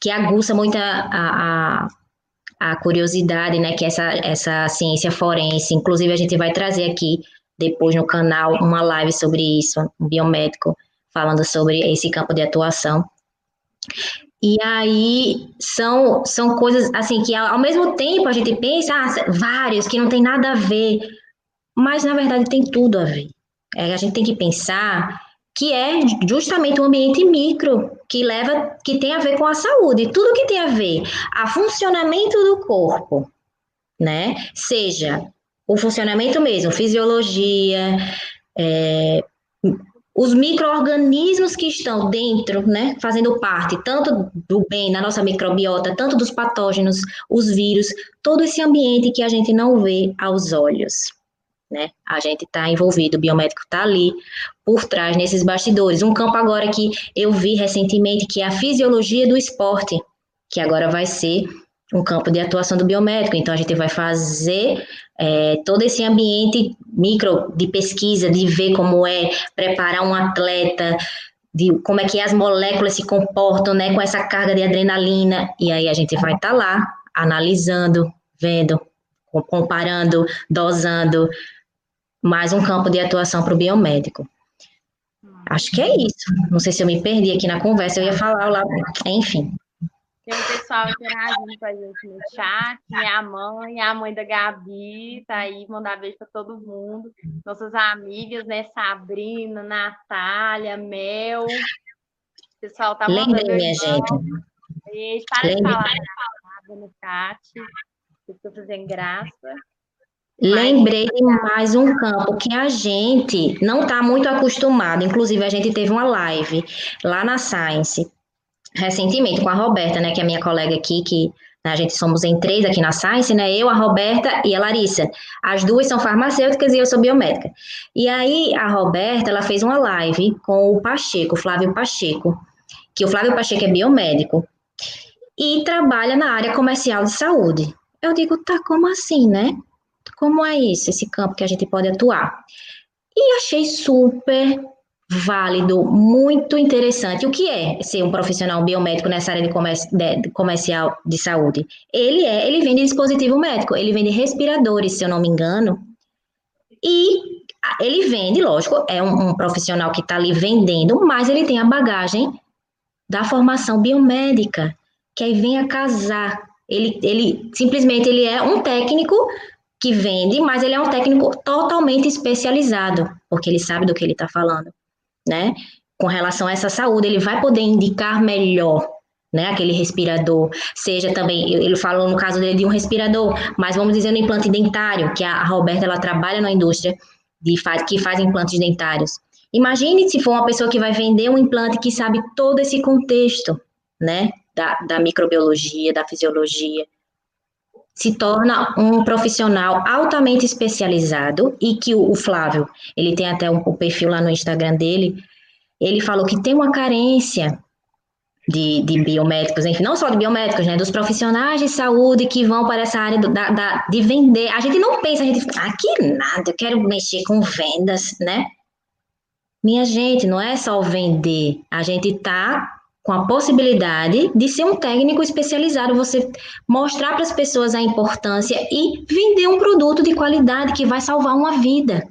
Que aguça muito a, a a curiosidade, né, que essa, essa ciência forense, inclusive a gente vai trazer aqui depois no canal uma live sobre isso, um biomédico falando sobre esse campo de atuação. E aí são, são coisas assim que ao mesmo tempo a gente pensa, ah, vários que não tem nada a ver, mas na verdade tem tudo a ver. É, a gente tem que pensar que é justamente o ambiente micro que leva, que tem a ver com a saúde, tudo que tem a ver a funcionamento do corpo, né? Seja o funcionamento mesmo, fisiologia, é, os micro-organismos que estão dentro, né, fazendo parte tanto do bem na nossa microbiota, tanto dos patógenos, os vírus, todo esse ambiente que a gente não vê aos olhos né? A gente está envolvido, o biomédico está ali por trás nesses bastidores. Um campo agora que eu vi recentemente que é a fisiologia do esporte, que agora vai ser um campo de atuação do biomédico. Então a gente vai fazer é, todo esse ambiente micro de pesquisa, de ver como é preparar um atleta, de como é que as moléculas se comportam, né, com essa carga de adrenalina. E aí a gente vai estar tá lá analisando, vendo, comparando, dosando, mais um campo de atuação para o biomédico. Acho que é isso. Não sei se eu me perdi aqui na conversa, eu ia falar lá, enfim. Tem um pessoal interagindo com a gente no chat, minha mãe, a mãe da Gabi, tá aí, mandar beijo para todo mundo. Nossas amigas, né, Sabrina, Natália, Mel. O pessoal tá mandando Lembrei, minha gente. Beijo, para Lembrei. de falar no chat. Estou fazendo graça. Lembrei de mais um campo que a gente não está muito acostumado. Inclusive, a gente teve uma live lá na Science recentemente com a Roberta, né, que é minha colega aqui, que né, a gente somos em três aqui na Science, né? Eu, a Roberta e a Larissa. As duas são farmacêuticas e eu sou biomédica. E aí a Roberta, ela fez uma live com o Pacheco, Flávio Pacheco, que o Flávio Pacheco é biomédico e trabalha na área comercial de saúde. Eu digo, tá, como assim, né? Como é isso, esse campo que a gente pode atuar? E achei super válido, muito interessante. O que é ser um profissional biomédico nessa área de, comércio, de, comercial de saúde? Ele é, ele vende dispositivo médico, ele vende respiradores, se eu não me engano, e ele vende, lógico, é um, um profissional que está ali vendendo, mas ele tem a bagagem da formação biomédica, que aí vem a casar. Ele, ele simplesmente ele é um técnico que vende, mas ele é um técnico totalmente especializado, porque ele sabe do que ele está falando, né? Com relação a essa saúde, ele vai poder indicar melhor, né? Aquele respirador, seja também, ele falou no caso dele de um respirador, mas vamos dizer no implante dentário, que a Roberta ela trabalha na indústria de que faz implantes dentários. Imagine se for uma pessoa que vai vender um implante que sabe todo esse contexto, né? Da, da microbiologia, da fisiologia, se torna um profissional altamente especializado e que o, Flávio, ele tem até um, o perfil lá no Instagram dele, ele falou que tem uma carência de, de, biomédicos, enfim, não só de biomédicos, né, dos profissionais de saúde que vão para essa área do, da, da, de vender. A gente não pensa, a gente fica, ah, nada, eu quero mexer com vendas, né? Minha gente, não é só vender, a gente tá com a possibilidade de ser um técnico especializado, você mostrar para as pessoas a importância e vender um produto de qualidade que vai salvar uma vida.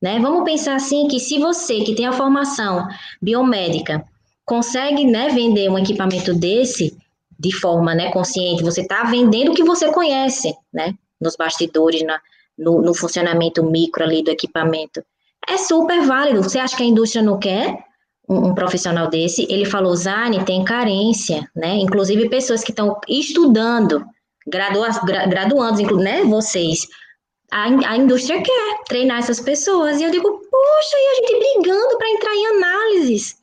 Né? Vamos pensar assim que se você que tem a formação biomédica consegue né, vender um equipamento desse de forma né, consciente, você está vendendo o que você conhece, né? Nos bastidores, na, no, no funcionamento micro ali do equipamento. É super válido. Você acha que a indústria não quer? Um, um, profissional desse, ele falou, Zane, tem carência, né? Inclusive pessoas que estão estudando, gradua, gra, graduandos, né? Vocês, a, a indústria quer treinar essas pessoas. E eu digo, poxa, e a gente brigando para entrar em análises,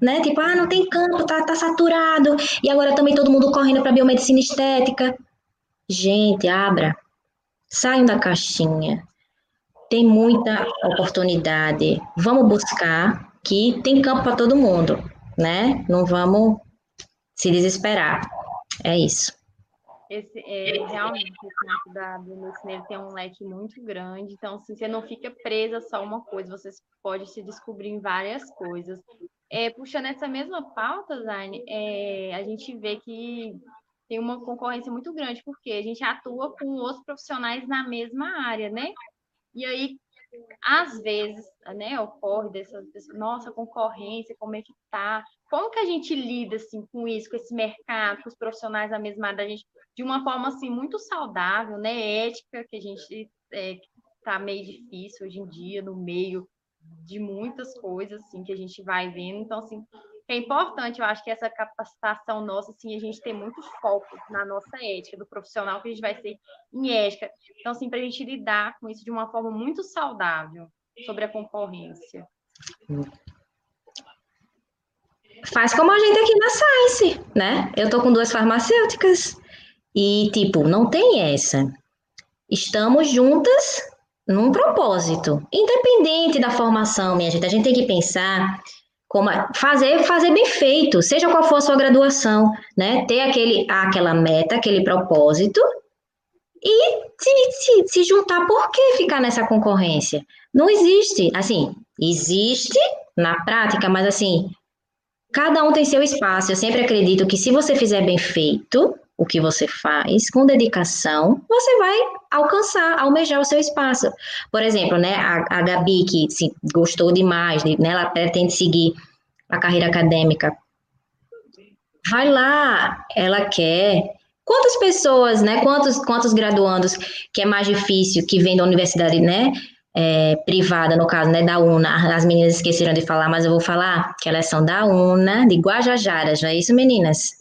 né? Tipo, ah, não tem campo, tá, tá saturado. E agora também todo mundo correndo para biomedicina estética. Gente, abra, saiam da caixinha. tem muita oportunidade. Vamos buscar que tem campo para todo mundo, né? Não vamos se desesperar. É isso. Esse, é, realmente, o campo da biomedicina tem um leque muito grande, então, assim, você não fica presa só uma coisa, você pode se descobrir em várias coisas. É, puxando essa mesma pauta, Zaine, é, a gente vê que tem uma concorrência muito grande, porque a gente atua com outros profissionais na mesma área, né? E aí, às vezes, né, ocorre dessa, nossa concorrência, como é que tá? Como que a gente lida assim com isso, com esse mercado, com os profissionais da mesma área gente, de uma forma assim muito saudável, né, ética, que a gente é, tá meio difícil hoje em dia no meio de muitas coisas assim que a gente vai vendo. Então assim, é importante, eu acho que essa capacitação nossa, assim, a gente tem muito foco na nossa ética, do profissional que a gente vai ser em ética. Então, assim, para a gente lidar com isso de uma forma muito saudável sobre a concorrência. Faz como a gente aqui na Science, né? Eu tô com duas farmacêuticas e, tipo, não tem essa. Estamos juntas num propósito, independente da formação, minha gente. A gente tem que pensar como fazer fazer bem feito, seja qual for a sua graduação, né? Ter aquele aquela meta, aquele propósito e se, se, se juntar. Por que ficar nessa concorrência? Não existe, assim, existe na prática, mas assim, cada um tem seu espaço. Eu sempre acredito que se você fizer bem feito, o que você faz, com dedicação, você vai alcançar, almejar o seu espaço. Por exemplo, né, a, a Gabi, que se gostou demais, né, ela pretende seguir a carreira acadêmica. Vai lá, ela quer. Quantas pessoas, né, quantos, quantos graduandos que é mais difícil, que vem da universidade, né, é, privada, no caso, né, da UNA, as meninas esqueceram de falar, mas eu vou falar que elas são da UNA, de Guajajara, já é isso, meninas?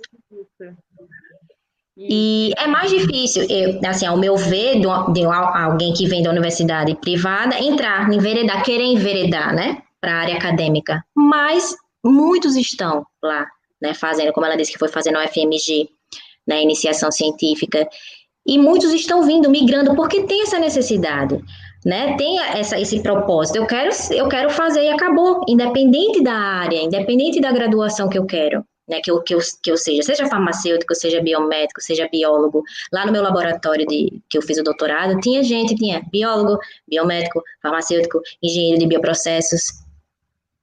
E é mais difícil, eu, assim, ao meu ver, de, alguém que vem da universidade privada, entrar, enveredar, querer enveredar, né, para a área acadêmica. Mas muitos estão lá, né, fazendo, como ela disse que foi fazendo o FMG, né, iniciação científica, e muitos estão vindo, migrando, porque tem essa necessidade, né, tem essa, esse propósito, eu quero, eu quero fazer e acabou, independente da área, independente da graduação que eu quero, né, que eu, que, eu, que eu seja, seja farmacêutico, seja biomédico, seja biólogo. Lá no meu laboratório de, que eu fiz o doutorado, tinha gente, tinha biólogo, biomédico, farmacêutico, engenheiro de bioprocessos.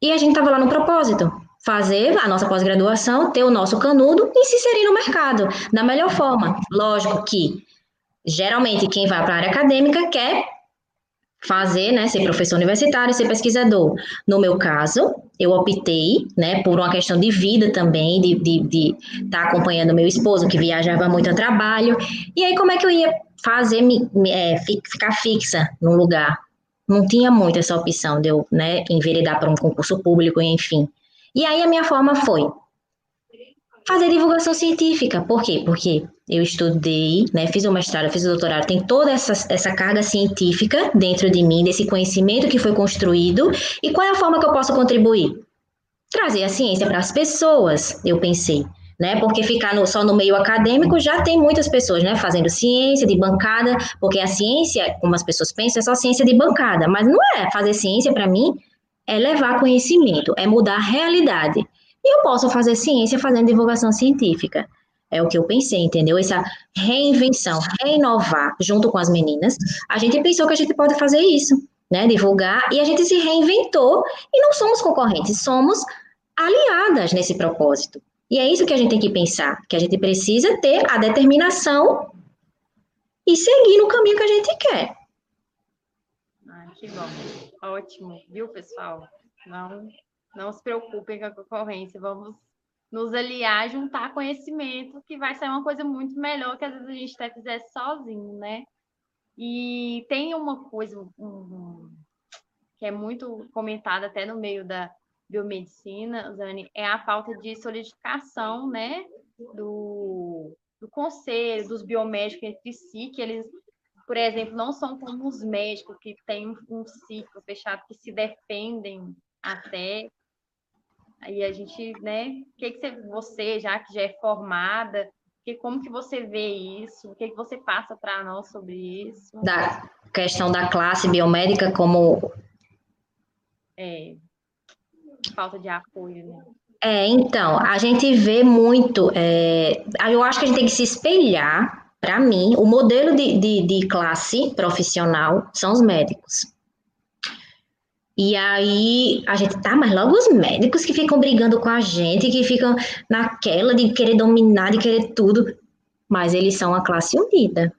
E a gente estava lá no propósito, fazer a nossa pós-graduação, ter o nosso canudo e se inserir no mercado da melhor forma. Lógico que, geralmente, quem vai para a área acadêmica quer fazer, né, ser professor universitário, ser pesquisador. No meu caso, eu optei, né, por uma questão de vida também, de estar de, de tá acompanhando meu esposo, que viajava muito a trabalho. E aí, como é que eu ia fazer, me, é, ficar fixa num lugar? Não tinha muito essa opção de eu, né, enveredar para um concurso público, enfim. E aí, a minha forma foi fazer divulgação científica. Por quê? Porque eu estudei, né, fiz o mestrado, fiz o doutorado, tem toda essa, essa carga científica dentro de mim, desse conhecimento que foi construído, e qual é a forma que eu posso contribuir? Trazer a ciência para as pessoas, eu pensei. Né, porque ficar no, só no meio acadêmico já tem muitas pessoas, né, fazendo ciência de bancada, porque a ciência, como as pessoas pensam, é só ciência de bancada, mas não é. Fazer ciência para mim é levar conhecimento, é mudar a realidade. E eu posso fazer ciência fazendo divulgação científica. É o que eu pensei, entendeu? Essa reinvenção, reinovar junto com as meninas. A gente pensou que a gente pode fazer isso, né? Divulgar, e a gente se reinventou e não somos concorrentes, somos aliadas nesse propósito. E é isso que a gente tem que pensar, que a gente precisa ter a determinação e seguir no caminho que a gente quer. Que bom. Ótimo, viu, pessoal? Não, não se preocupem com a concorrência, vamos nos aliar, juntar conhecimento, que vai ser uma coisa muito melhor que às vezes a gente até fizesse sozinho, né? E tem uma coisa um, que é muito comentada até no meio da biomedicina, Zane, é a falta de solidificação, né, do, do conselho, dos biomédicos entre si, que eles, por exemplo, não são como os médicos que têm um, um ciclo fechado, que se defendem até Aí a gente, né? O que, que você, você, já que já é formada, Que, como que você vê isso? O que, que você passa para nós sobre isso? Da questão da classe biomédica como... É, falta de apoio, né? É, então, a gente vê muito, é, eu acho que a gente tem que se espelhar, para mim, o modelo de, de, de classe profissional são os médicos. E aí a gente tá, mas logo os médicos que ficam brigando com a gente, que ficam naquela de querer dominar, de querer tudo, mas eles são a classe unida,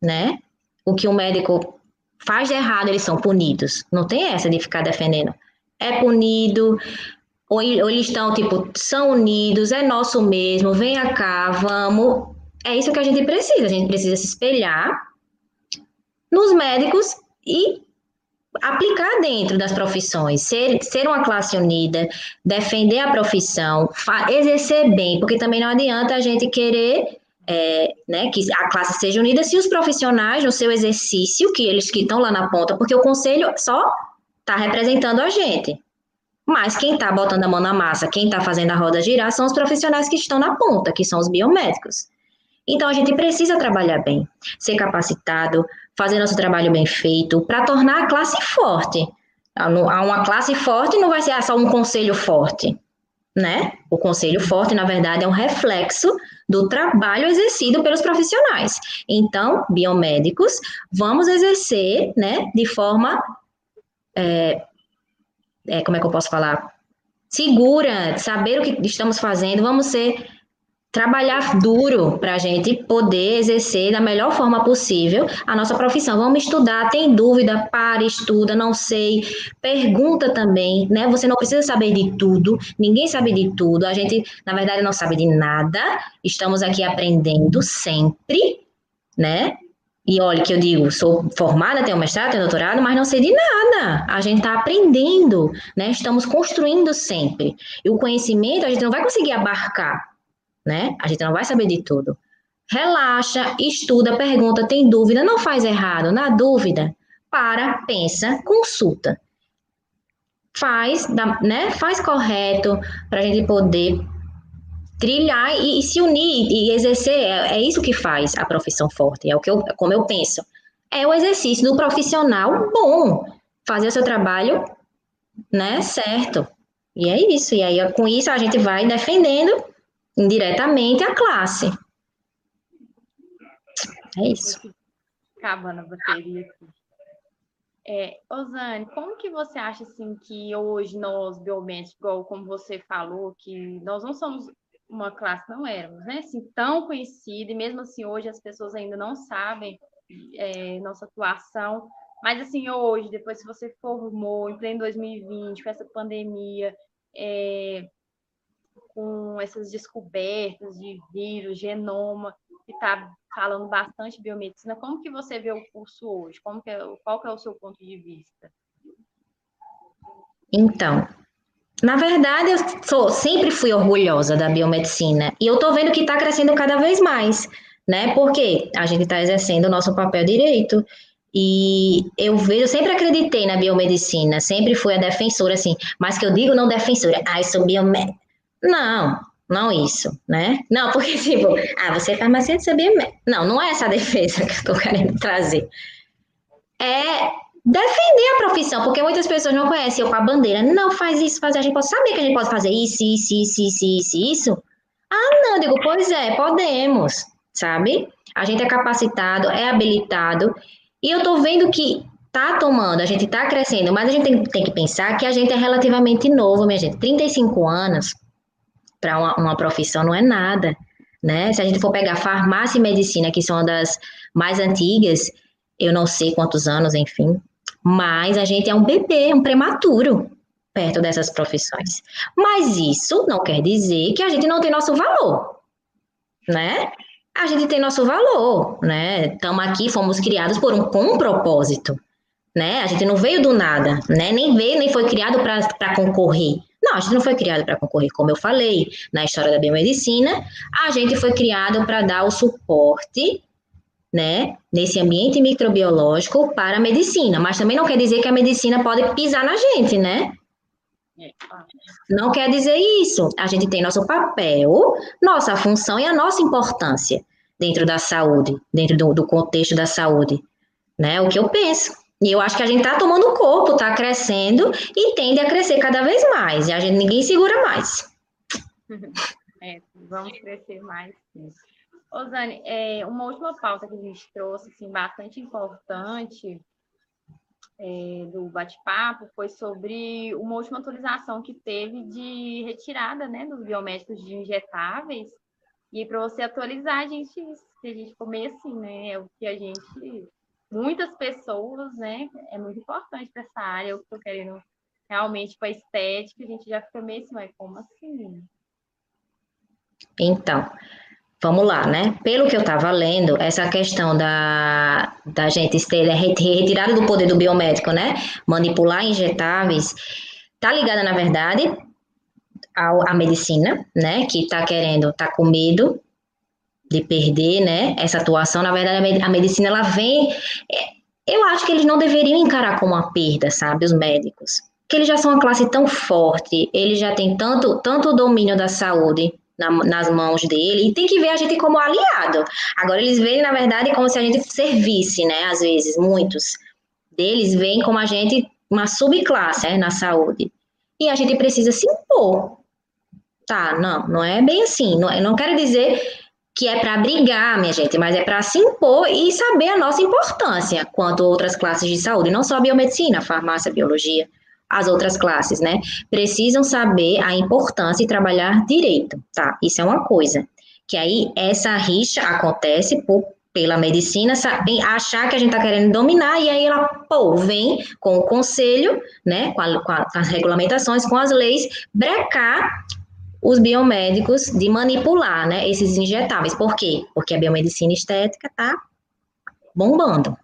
né? O que o médico faz de errado, eles são punidos. Não tem essa de ficar defendendo. É punido, ou, eles estão tipo, são unidos, é nosso mesmo, vem cá, vamos. É isso que a gente precisa. A gente precisa se espelhar nos médicos e aplicar dentro das profissões, ser, ser uma classe unida, defender a profissão, exercer bem, porque também não adianta a gente querer é, né, que a classe seja unida se os profissionais no seu exercício, que eles que estão lá na ponta, porque o conselho só está representando a gente. Mas quem está botando a mão na massa, quem está fazendo a roda girar, são os profissionais que estão na ponta, que são os biomédicos. Então a gente precisa trabalhar bem, ser capacitado, fazer nosso trabalho bem feito, para tornar a classe forte. Uma classe forte não vai ser só um conselho forte, né? O conselho forte, na verdade, é um reflexo do trabalho exercido pelos profissionais. Então, biomédicos, vamos exercer, né, de forma, é, é, como é que eu posso falar? Segura, saber o que estamos fazendo, vamos ser trabalhar duro para a gente poder exercer da melhor forma possível a nossa profissão. Vamos estudar, tem dúvida, para, estuda, não sei, pergunta também, né? Você não precisa saber de tudo, ninguém sabe de tudo, a gente, na verdade, não sabe de nada, estamos aqui aprendendo sempre, né? E olha que eu digo, sou formada, tenho mestrado, tenho doutorado, mas não sei de nada. A gente está aprendendo, né? Estamos construindo sempre. E o conhecimento a gente não vai conseguir abarcar, né? A gente não vai saber de tudo. Relaxa, estuda, pergunta, tem dúvida, não faz errado. Na dúvida, para, pensa, consulta. Faz, né? Faz correto para a gente poder trilhar e, e, se unir e exercer. É, é, isso que faz a profissão forte. É o que eu, como eu penso. É o exercício do profissional bom, fazer o seu trabalho, né? Certo. E é isso. E aí com isso a gente vai defendendo indiretamente a classe. É isso. Acabando a bateria aqui. É, Osane, como que você acha assim que hoje nós, biomédicos, igual como você falou, que nós não somos uma classe, não éramos, né? Assim, tão conhecida, e mesmo assim hoje as pessoas ainda não sabem é, nossa atuação. Mas assim, hoje, depois que você formou, em pleno 2020, com essa pandemia, é, com essas descobertas de vírus, genoma, que está falando bastante biomedicina. Como que você vê o curso hoje? Como que é, qual que é o seu ponto de vista? Então, na verdade, eu sou, sempre fui orgulhosa da biomedicina e eu estou vendo que está crescendo cada vez mais, né? Porque a gente está exercendo o nosso papel direito e eu vejo, sempre acreditei na biomedicina, sempre fui a defensora, assim, mas que eu digo não defensora, ah, eu sou biomédica. Não, não isso, né? Não, porque tipo, ah, você é farmacêutico, sabia? Não, não é essa defesa que eu estou querendo trazer. É defender a profissão, porque muitas pessoas não conhecem eu com a bandeira. Não, faz isso, faz a gente pode saber que a gente pode fazer isso, isso, isso, isso, isso, isso. Ah, não, digo, pois é, podemos, sabe? A gente é capacitado, é habilitado, e eu tô vendo que tá tomando, a gente tá crescendo, mas a gente tem, tem que pensar que a gente é relativamente novo, minha gente. 35 anos para uma, uma profissão não é nada, né? Se a gente for pegar farmácia e medicina, que são das mais antigas, eu não sei quantos anos, enfim, mas a gente é um bebê, um prematuro perto dessas profissões. Mas isso não quer dizer que a gente não tem nosso valor, né? A gente tem nosso valor, né? Estamos aqui, fomos criados por um com propósito, né? A gente não veio do nada, né? Nem veio, nem foi criado para concorrer. Não, a gente não foi criado para concorrer, como eu falei na história da biomedicina, a gente foi criado para dar o suporte, né, nesse ambiente microbiológico para a medicina, mas também não quer dizer que a medicina pode pisar na gente, né? É, Não quer dizer isso. A gente tem nosso papel, nossa função e a nossa importância dentro da saúde, dentro do, do contexto da saúde. Né? O que eu penso. E eu acho que a gente está tomando corpo, está crescendo e tende a crescer cada vez mais. E a gente ninguém segura mais. É, vamos crescer mais. Ô, Zane, é, uma última pauta que a gente trouxe, assim, bastante importante é, do bate-papo foi sobre uma última atualização que teve de retirada né, dos biomédicos de injetáveis. E para você atualizar, a gente, a gente comer assim, né? É o que a gente. Muitas pessoas, né? É muito importante para essa área, eu estou querendo realmente para estética, a gente já fica meio assim, mas como assim? Então, vamos lá, né? Pelo que eu estava lendo, essa questão da, da gente ter retirada do poder do biomédico, né? Manipular injetáveis, tá ligada, na verdade, ao, à medicina, né? Que está querendo, está com medo de perder, né? Essa atuação. Na verdade, a medicina, ela vem. É, eu acho que eles não deveriam encarar como uma perda, sabe? Os médicos. Porque eles já são uma classe tão forte, eles já têm tanto, tanto domínio da saúde, na, nas mãos dele, e tem que ver a gente como aliado. Agora, eles veem, na verdade, como se a gente servisse, né? Às vezes, muitos deles veem como a gente, uma subclasse né, na saúde. E a gente precisa se impor. Tá, não, não é bem assim. Não, eu não quero dizer que é para brigar, minha gente, mas é para se impor e saber a nossa importância quanto outras classes de saúde, não só a biomedicina, a farmácia, a biologia as outras classes, né? Precisam saber a importância e trabalhar direito, tá? Isso é uma coisa. Que aí essa rixa acontece por, pela medicina saber, achar que a gente está querendo dominar e aí ela, pô, vem com o conselho, né? Com, a, com, a, com as regulamentações, com as leis, brecar os biomédicos de manipular, né? Esses injetáveis. Por quê? Porque a biomedicina estética tá bombando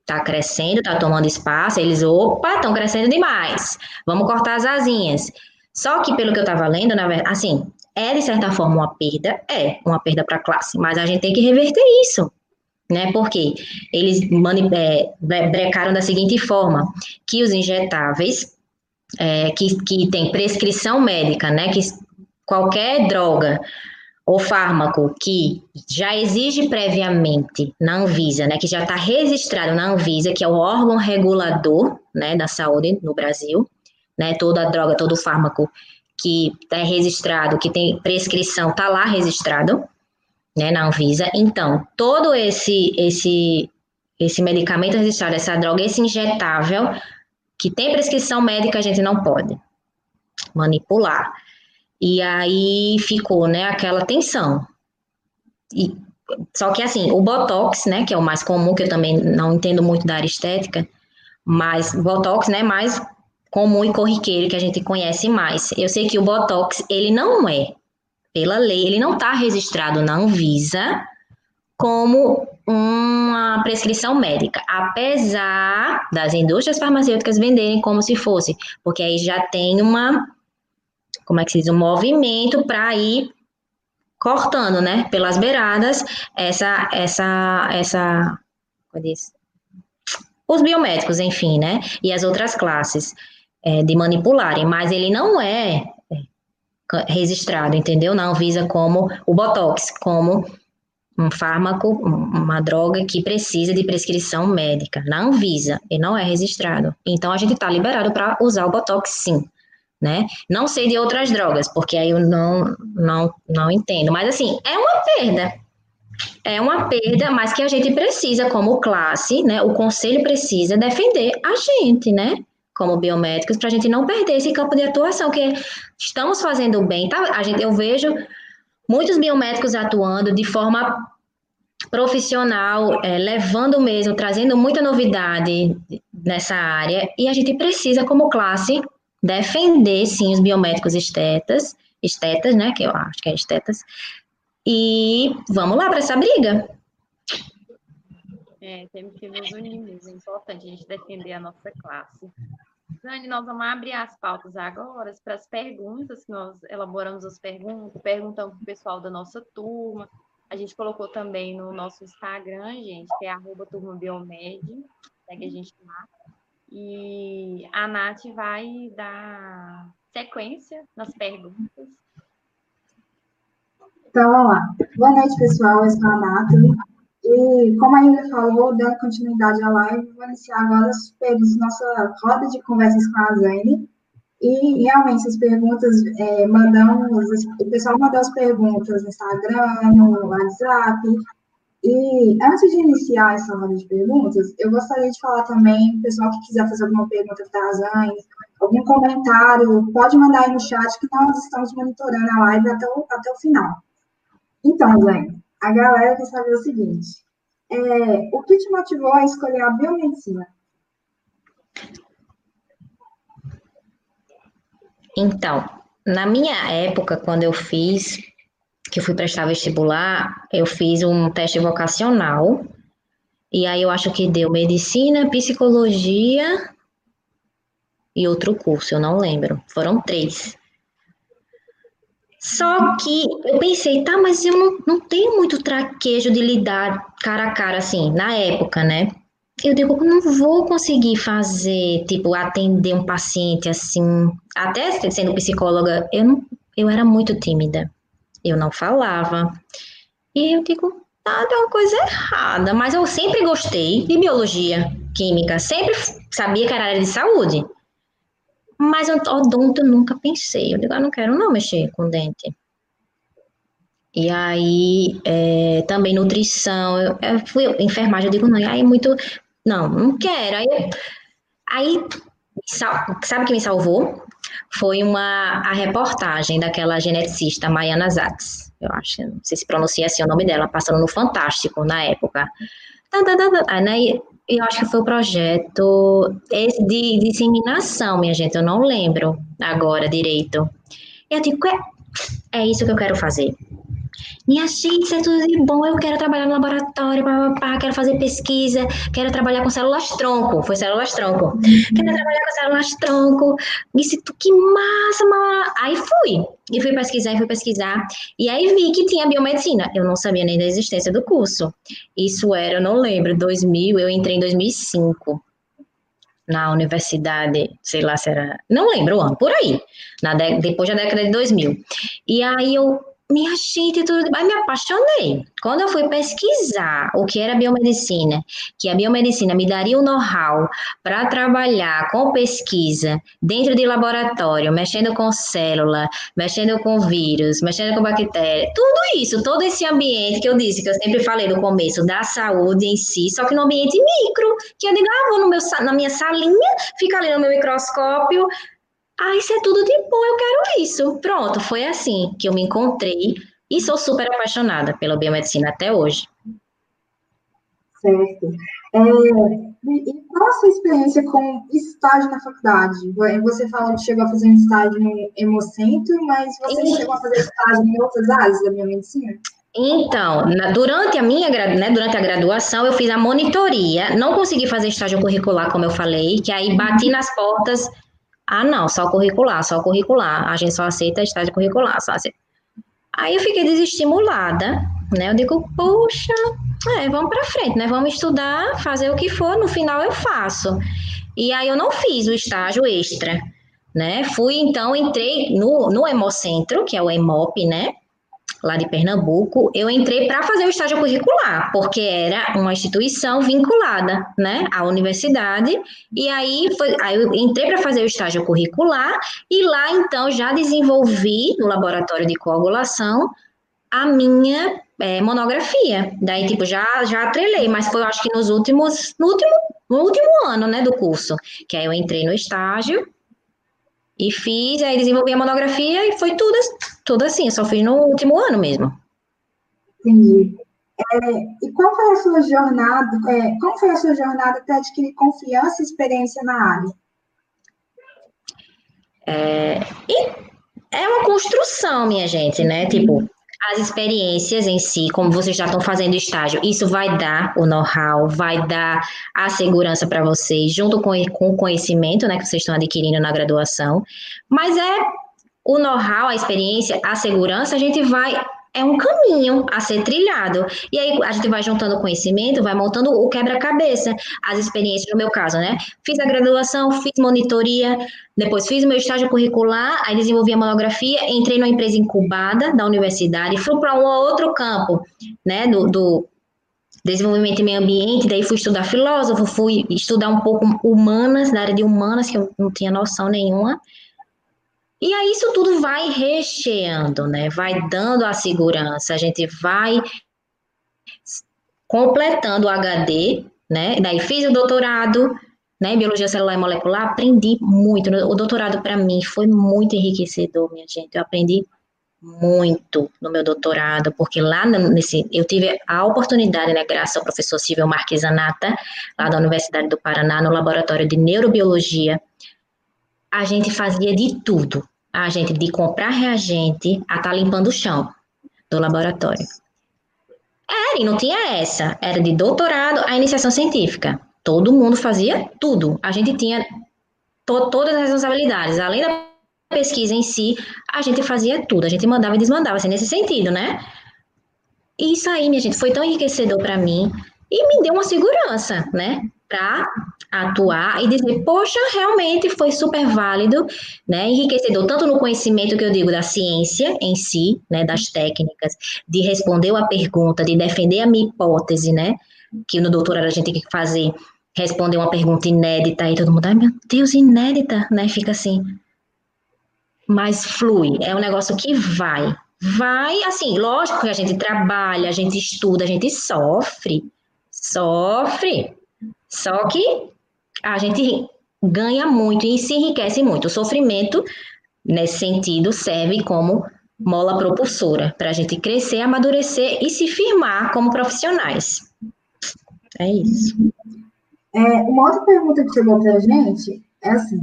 está crescendo, está tomando espaço, eles, opa, estão crescendo demais, vamos cortar as asinhas. Só que, pelo que eu estava lendo, na verdade, assim, é de certa forma uma perda, é uma perda para a classe, mas a gente tem que reverter isso, né? Porque eles é, brecaram da seguinte forma, que os injetáveis, é, que, que tem prescrição médica, né? Que qualquer droga o fármaco que já exige previamente na Anvisa, né, que já está registrado na Anvisa, que é o órgão regulador, né, da saúde no Brasil, né, toda droga, todo fármaco que é registrado, que tem prescrição, está lá registrado, né, na Anvisa. Então, todo esse esse esse medicamento registrado, essa droga, esse injetável que tem prescrição médica, a gente não pode manipular. E aí ficou, né, aquela tensão. E, só que assim, o Botox, né, que é o mais comum, que eu também não entendo muito da área estética, mas Botox, né, mais comum e corriqueiro que a gente conhece mais. Eu sei que o Botox, ele não é, pela lei, ele não está registrado na Anvisa como uma prescrição médica, apesar das indústrias farmacêuticas venderem como se fosse, porque aí já tem uma como é que se diz, um movimento para ir cortando, né, pelas beiradas essa essa essa como é diz? os biomédicos, enfim, né, e as outras classes é, de manipularem, mas ele não é, é registrado, entendeu? Na Anvisa como o Botox, como um fármaco, uma droga que precisa de prescrição médica. Na Anvisa, ele não é registrado. Então, a gente está liberado para usar o Botox, sim né? Não sei de outras drogas, porque aí eu não, não, não entendo. Mas, assim, é uma perda. É uma perda, mas que a gente precisa, como classe, né? O conselho precisa defender a gente, né? Como biomédicos, para a gente não perder esse campo de atuação, que estamos fazendo bem, tá? A gente, eu vejo muitos biomédicos atuando de forma profissional, é, levando mesmo, trazendo muita novidade nessa área, e a gente precisa, como classe, defender, sim, os biomédicos estetas, estetas, né, que eu acho que é estetas, e vamos lá para essa briga. É, temos que nos unir mesmo, é importante a gente defender a nossa classe. Dani, nós vamos abrir as pautas agora para as perguntas, que nós elaboramos as perguntas, perguntamos para o pessoal da nossa turma, a gente colocou também no nosso Instagram, gente, que é arroba turma Biomed, segue a gente lá. E a Nath vai dar sequência nas perguntas. Então, vamos lá. Boa noite, pessoal. Eu sou a Nathalie. E, como a Ingrid falou, dando continuidade à live, vou iniciar agora os períodos nossa roda de conversas com a Zane. E, realmente, essas perguntas, é, mandamos, o pessoal mandou as perguntas no Instagram, no WhatsApp, e antes de iniciar essa roda de perguntas, eu gostaria de falar também, pessoal que quiser fazer alguma pergunta para a Zane, algum comentário, pode mandar aí no chat que nós estamos monitorando a live até o, até o final. Então, Zane, a galera quer saber o seguinte: é, o que te motivou a escolher a biomedicina? Então, na minha época, quando eu fiz que eu fui prestar vestibular, eu fiz um teste vocacional. E aí eu acho que deu medicina, psicologia e outro curso, eu não lembro. Foram três. Só que eu pensei, tá, mas eu não, não tenho muito traquejo de lidar cara a cara, assim, na época, né? Eu digo, não vou conseguir fazer, tipo, atender um paciente assim. Até sendo psicóloga, eu, não, eu era muito tímida eu não falava. E eu digo, ah, tem uma coisa errada, mas eu sempre gostei de biologia, química, sempre sabia que era área de saúde. Mas odonto eu nunca pensei. Eu digo, ah, não quero não mexer com dente. E aí, é, também nutrição, eu, eu fui enfermagem, eu digo, não, aí muito, não, não quero. Aí, aí sabe o que me salvou? Foi uma a reportagem daquela geneticista Maiana Zatz, eu acho, não sei se pronuncia assim o nome dela, passando no Fantástico na época. Aí, eu acho que foi o projeto de disseminação, minha gente, eu não lembro agora direito. Eu digo, é, é isso que eu quero fazer. Minha gente, isso é tudo de bom. Eu quero trabalhar no laboratório, pá, pá, pá, quero fazer pesquisa, quero trabalhar com células tronco. Foi células tronco. Quero trabalhar com células tronco. Disse, que massa, mano. Aí fui. E fui pesquisar, e fui pesquisar. E aí vi que tinha biomedicina. Eu não sabia nem da existência do curso. Isso era, eu não lembro, 2000, eu entrei em 2005 na universidade, sei lá se era, não lembro o ano, por aí, na de, depois da década de 2000. E aí eu minha gente, tudo. Aí me apaixonei. Quando eu fui pesquisar o que era biomedicina, que a biomedicina me daria o um know-how para trabalhar com pesquisa dentro de laboratório, mexendo com célula, mexendo com vírus, mexendo com bactéria, tudo isso, todo esse ambiente que eu disse, que eu sempre falei no começo, da saúde em si, só que no ambiente micro, que eu digo, ah, vou no meu, na minha salinha, fica ali no meu microscópio, ah, isso é tudo de bom, eu quero isso. Pronto, foi assim que eu me encontrei e sou super apaixonada pela biomedicina até hoje. Certo. É, e qual a sua experiência com estágio na faculdade? Você falou que chegou a fazer um estágio no Hemocentro, mas você e... chegou a fazer estágio em outras áreas da biomedicina? Então, na, durante a minha né, durante a graduação, eu fiz a monitoria, não consegui fazer estágio curricular, como eu falei, que aí bati nas portas ah, não, só curricular, só curricular. A gente só aceita estágio curricular, só aceita. Aí eu fiquei desestimulada, né? Eu digo, poxa, é, vamos para frente, né? Vamos estudar, fazer o que for, no final eu faço. E aí eu não fiz o estágio extra, né? Fui, então, entrei no, no Hemocentro, que é o EMOP, né? Lá de Pernambuco, eu entrei para fazer o estágio curricular, porque era uma instituição vinculada, né, à universidade, e aí, foi, aí eu entrei para fazer o estágio curricular, e lá, então, já desenvolvi, no laboratório de coagulação, a minha é, monografia. Daí, tipo, já, já atrelei, mas foi, acho que nos últimos, no último, no último ano, né, do curso, que aí eu entrei no estágio, e fiz, aí desenvolvi a monografia e foi tudo, tudo assim, eu só fiz no último ano mesmo. Entendi. É, e qual foi a sua jornada, é, como foi a sua jornada até adquirir confiança e experiência na área? É, é uma construção, minha gente, né? Tipo, as experiências em si, como vocês já estão fazendo estágio, isso vai dar o know-how, vai dar a segurança para vocês, junto com, com o conhecimento né, que vocês estão adquirindo na graduação. Mas é o know-how, a experiência, a segurança, a gente vai é um caminho a ser trilhado. E aí a gente vai juntando conhecimento, vai montando o quebra-cabeça, as experiências, no meu caso, né? Fiz a graduação, fiz monitoria, depois fiz meu estágio curricular, aí desenvolvi a monografia, entrei numa empresa incubada da universidade, fui para um outro campo, né, do, do desenvolvimento e meio ambiente, daí fui estudar filósofo, fui estudar um pouco humanas, na área de humanas, que eu não tinha noção nenhuma, e aí isso tudo vai recheando, né? Vai dando a segurança, a gente vai completando o HD, né? Daí fiz o doutorado, né, biologia celular e molecular, aprendi muito. O doutorado para mim foi muito enriquecedor, minha gente. Eu aprendi muito no meu doutorado, porque lá nesse eu tive a oportunidade, né, graças ao professor Silvio Marques Anata, lá da Universidade do Paraná, no laboratório de neurobiologia, a gente fazia de tudo. A gente de comprar reagente a estar tá limpando o chão do laboratório. Era, e não tinha essa. Era de doutorado a iniciação científica. Todo mundo fazia tudo. A gente tinha to todas as responsabilidades. Além da pesquisa em si, a gente fazia tudo. A gente mandava e desmandava, assim, nesse sentido, né? E isso aí, minha gente, foi tão enriquecedor para mim e me deu uma segurança, né? Para atuar e dizer, poxa, realmente foi super válido, né? Enriquecedor, tanto no conhecimento que eu digo da ciência em si, né? Das técnicas, de responder a pergunta, de defender a minha hipótese, né? Que no doutorado a gente tem que fazer, responder uma pergunta inédita e todo mundo, ai meu Deus, inédita, né? Fica assim. Mas flui, é um negócio que vai. Vai, assim, lógico que a gente trabalha, a gente estuda, a gente sofre, sofre. Só que a gente ganha muito e se enriquece muito. O sofrimento, nesse sentido, serve como mola propulsora para a gente crescer, amadurecer e se firmar como profissionais. É isso. É, uma outra pergunta que chegou para a gente é assim: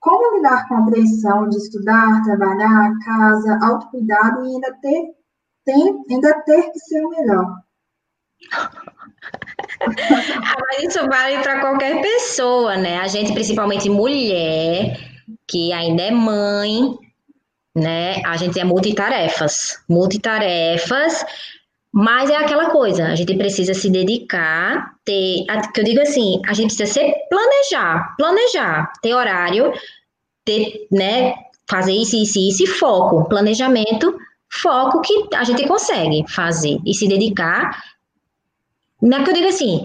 como lidar com a pressão de estudar, trabalhar, casa, autocuidado e ainda ter, tem, ainda ter que ser o melhor? Mas isso vale para qualquer pessoa, né? A gente, principalmente mulher, que ainda é mãe, né? A gente é multitarefas. Multitarefas, mas é aquela coisa, a gente precisa se dedicar, ter, que eu digo assim, a gente precisa ser planejar, planejar, ter horário, ter, né, fazer isso, isso, isso e foco, planejamento, foco que a gente consegue fazer e se dedicar não é que eu digo assim,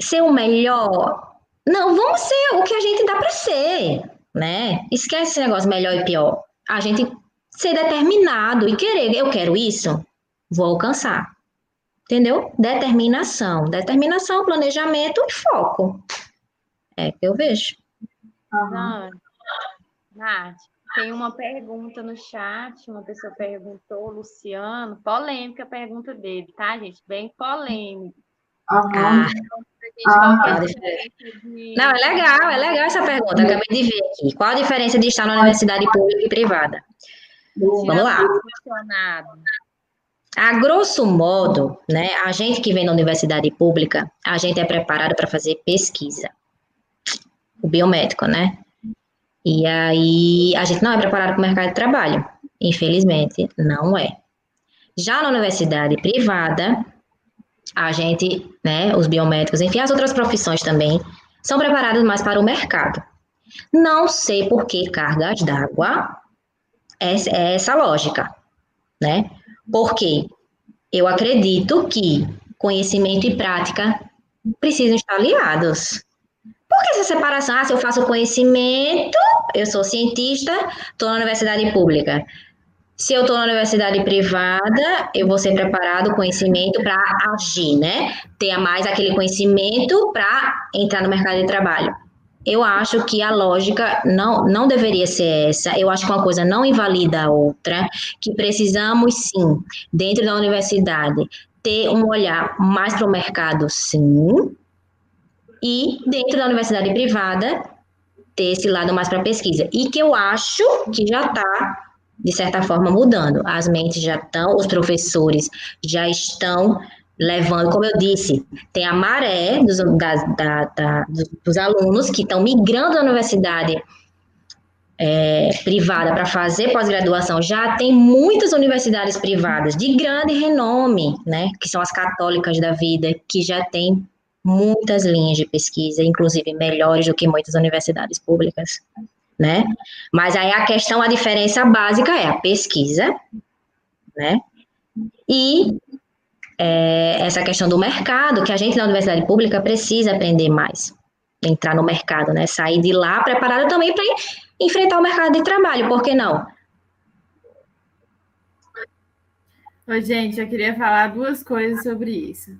ser o melhor. Não, vamos ser o que a gente dá para ser, né? Esquece esse negócio melhor e pior. A gente ser determinado e querer, eu quero isso, vou alcançar. Entendeu? Determinação. Determinação, planejamento e foco. É que eu vejo. Uhum. Nath, tem uma pergunta no chat, uma pessoa perguntou, Luciano, polêmica a pergunta dele, tá, gente? Bem polêmica. Ah, ah. Não, é legal, é legal essa pergunta, acabei de ver aqui. Qual a diferença de estar na universidade pública e privada? Vamos lá. A grosso modo, né, a gente que vem da universidade pública, a gente é preparado para fazer pesquisa. O biomédico, né? E aí a gente não é preparado para o mercado de trabalho. Infelizmente, não é. Já na universidade privada, a gente, né, os biomédicos, enfim, as outras profissões também, são preparados mais para o mercado. Não sei por que cargas d'água é, é essa lógica, né? Porque eu acredito que conhecimento e prática precisam estar aliados. Por que essa separação? Ah, se eu faço conhecimento, eu sou cientista, estou na universidade pública. Se eu estou na universidade privada, eu vou ser preparado conhecimento para agir, né? Ter mais aquele conhecimento para entrar no mercado de trabalho. Eu acho que a lógica não, não deveria ser essa. Eu acho que uma coisa não invalida a outra, que precisamos sim, dentro da universidade, ter um olhar mais para o mercado, sim, e dentro da universidade privada ter esse lado mais para pesquisa. E que eu acho que já está, de certa forma, mudando. As mentes já estão, os professores já estão levando, como eu disse, tem a maré dos, da, da, da, dos alunos que estão migrando da universidade é, privada para fazer pós-graduação, já tem muitas universidades privadas de grande renome, né, que são as católicas da vida, que já tem muitas linhas de pesquisa, inclusive melhores do que muitas universidades públicas, né? Mas aí a questão, a diferença básica é a pesquisa, né? E é, essa questão do mercado, que a gente na universidade pública precisa aprender mais, entrar no mercado, né? Sair de lá preparado também para enfrentar o mercado de trabalho, por que não? Oi, gente, eu queria falar duas coisas sobre isso.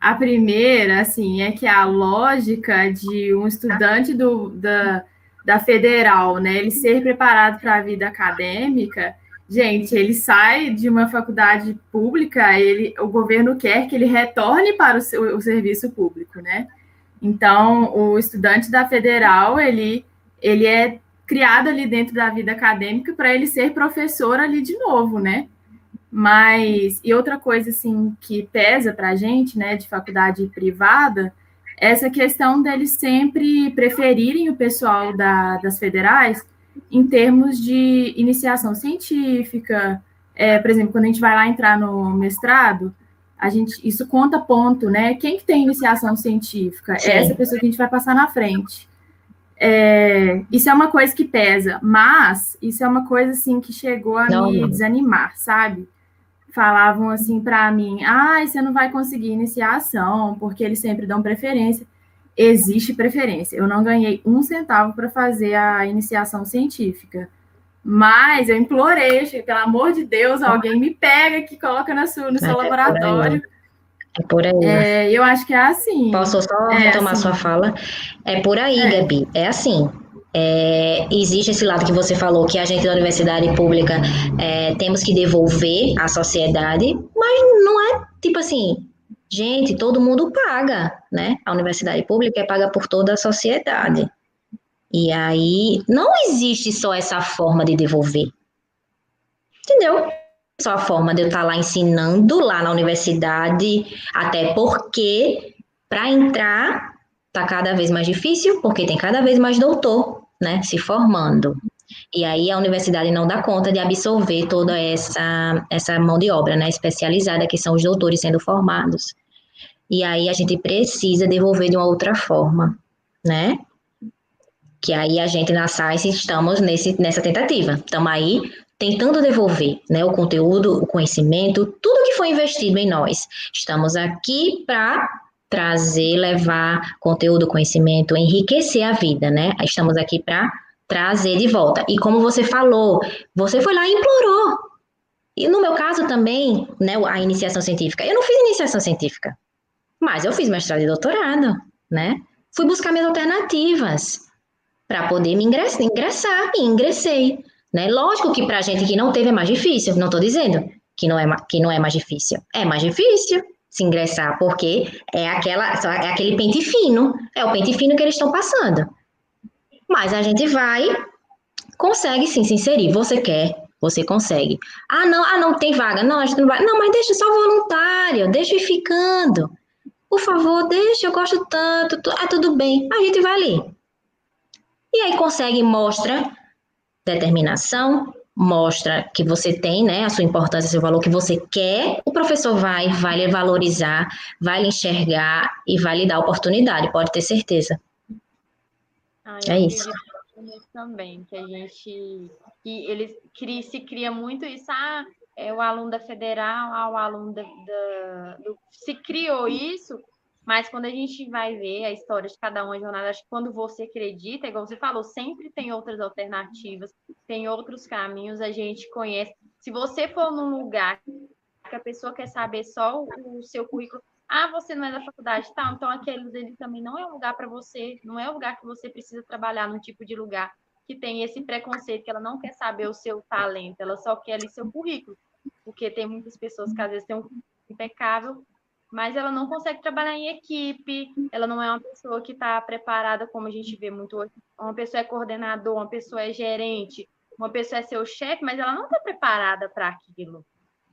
A primeira, assim, é que a lógica de um estudante do, da, da federal, né, ele ser preparado para a vida acadêmica, gente, ele sai de uma faculdade pública, ele, o governo quer que ele retorne para o, o serviço público, né? Então, o estudante da federal, ele, ele é criado ali dentro da vida acadêmica para ele ser professor ali de novo, né? Mas, e outra coisa, assim, que pesa para a gente, né, de faculdade privada, é essa questão deles sempre preferirem o pessoal da, das federais em termos de iniciação científica. É, por exemplo, quando a gente vai lá entrar no mestrado, a gente, isso conta ponto, né? Quem que tem iniciação científica? Sim. É essa pessoa que a gente vai passar na frente. É, isso é uma coisa que pesa, mas isso é uma coisa assim que chegou a Não. me desanimar, sabe? Falavam assim para mim: ah, você não vai conseguir iniciar a ação, porque eles sempre dão preferência. Existe preferência. Eu não ganhei um centavo para fazer a iniciação científica. Mas eu implorei, pelo amor de Deus, alguém me pega que coloca no seu, no seu é laboratório. É por aí. É, eu acho que é assim. Posso só é retomar assim. sua fala? É por aí, é. Gabi. É assim. É, existe esse lado que você falou, que a gente da universidade pública é, temos que devolver à sociedade, mas não é tipo assim, gente, todo mundo paga, né? A universidade pública é paga por toda a sociedade. E aí não existe só essa forma de devolver. Entendeu? Só a forma de eu estar lá ensinando lá na universidade, até porque para entrar tá cada vez mais difícil, porque tem cada vez mais doutor, né, se formando. E aí a universidade não dá conta de absorver toda essa, essa mão de obra, né, especializada, que são os doutores sendo formados. E aí a gente precisa devolver de uma outra forma, né? Que aí a gente na SAIS estamos nesse, nessa tentativa. Estamos aí tentando devolver né, o conteúdo, o conhecimento, tudo que foi investido em nós. Estamos aqui para trazer, levar conteúdo, conhecimento, enriquecer a vida, né? Estamos aqui para trazer de volta. E como você falou, você foi lá e implorou. E no meu caso também, né, a iniciação científica. Eu não fiz iniciação científica, mas eu fiz mestrado e doutorado, né? Fui buscar minhas alternativas para poder me ingressar, ingressar e ingressei, né? Lógico que para gente que não teve é mais difícil, não estou dizendo que não é que não é mais difícil, é mais difícil, se ingressar, porque é aquela é aquele pente fino, é o pente fino que eles estão passando. Mas a gente vai, consegue sim se inserir. Você quer, você consegue. Ah, não, ah, não tem vaga. Não, a gente não vai. Não, mas deixa só voluntário, deixa ir ficando. Por favor, deixa, eu gosto tanto. Ah, tudo bem. A gente vai ali. E aí consegue, mostra determinação, mostra que você tem, né, a sua importância, seu valor que você quer, o professor vai, vai lhe valorizar, vai lhe enxergar e vai lhe dar oportunidade, pode ter certeza. Ah, é isso. Também, que a gente, que eles se cria muito isso, ah, é o aluno da federal, ah, o aluno da, da do, se criou isso mas quando a gente vai ver a história de cada um, a jornada, acho que quando você acredita, igual você falou, sempre tem outras alternativas, tem outros caminhos, a gente conhece. Se você for num lugar que a pessoa quer saber só o, seu currículo, ah, você não é da faculdade, tá? Então aquele dele também não é um lugar para você, não é um lugar que você precisa trabalhar num tipo de lugar que tem esse preconceito que ela não quer saber o seu talento, ela só quer ali seu currículo, porque tem muitas pessoas que às vezes têm um impecável, mas ela não consegue trabalhar em equipe, ela não é uma pessoa que está preparada, como a gente vê muito hoje. Uma pessoa é coordenador, uma pessoa é gerente, uma pessoa é seu chefe, mas ela não está preparada para aquilo.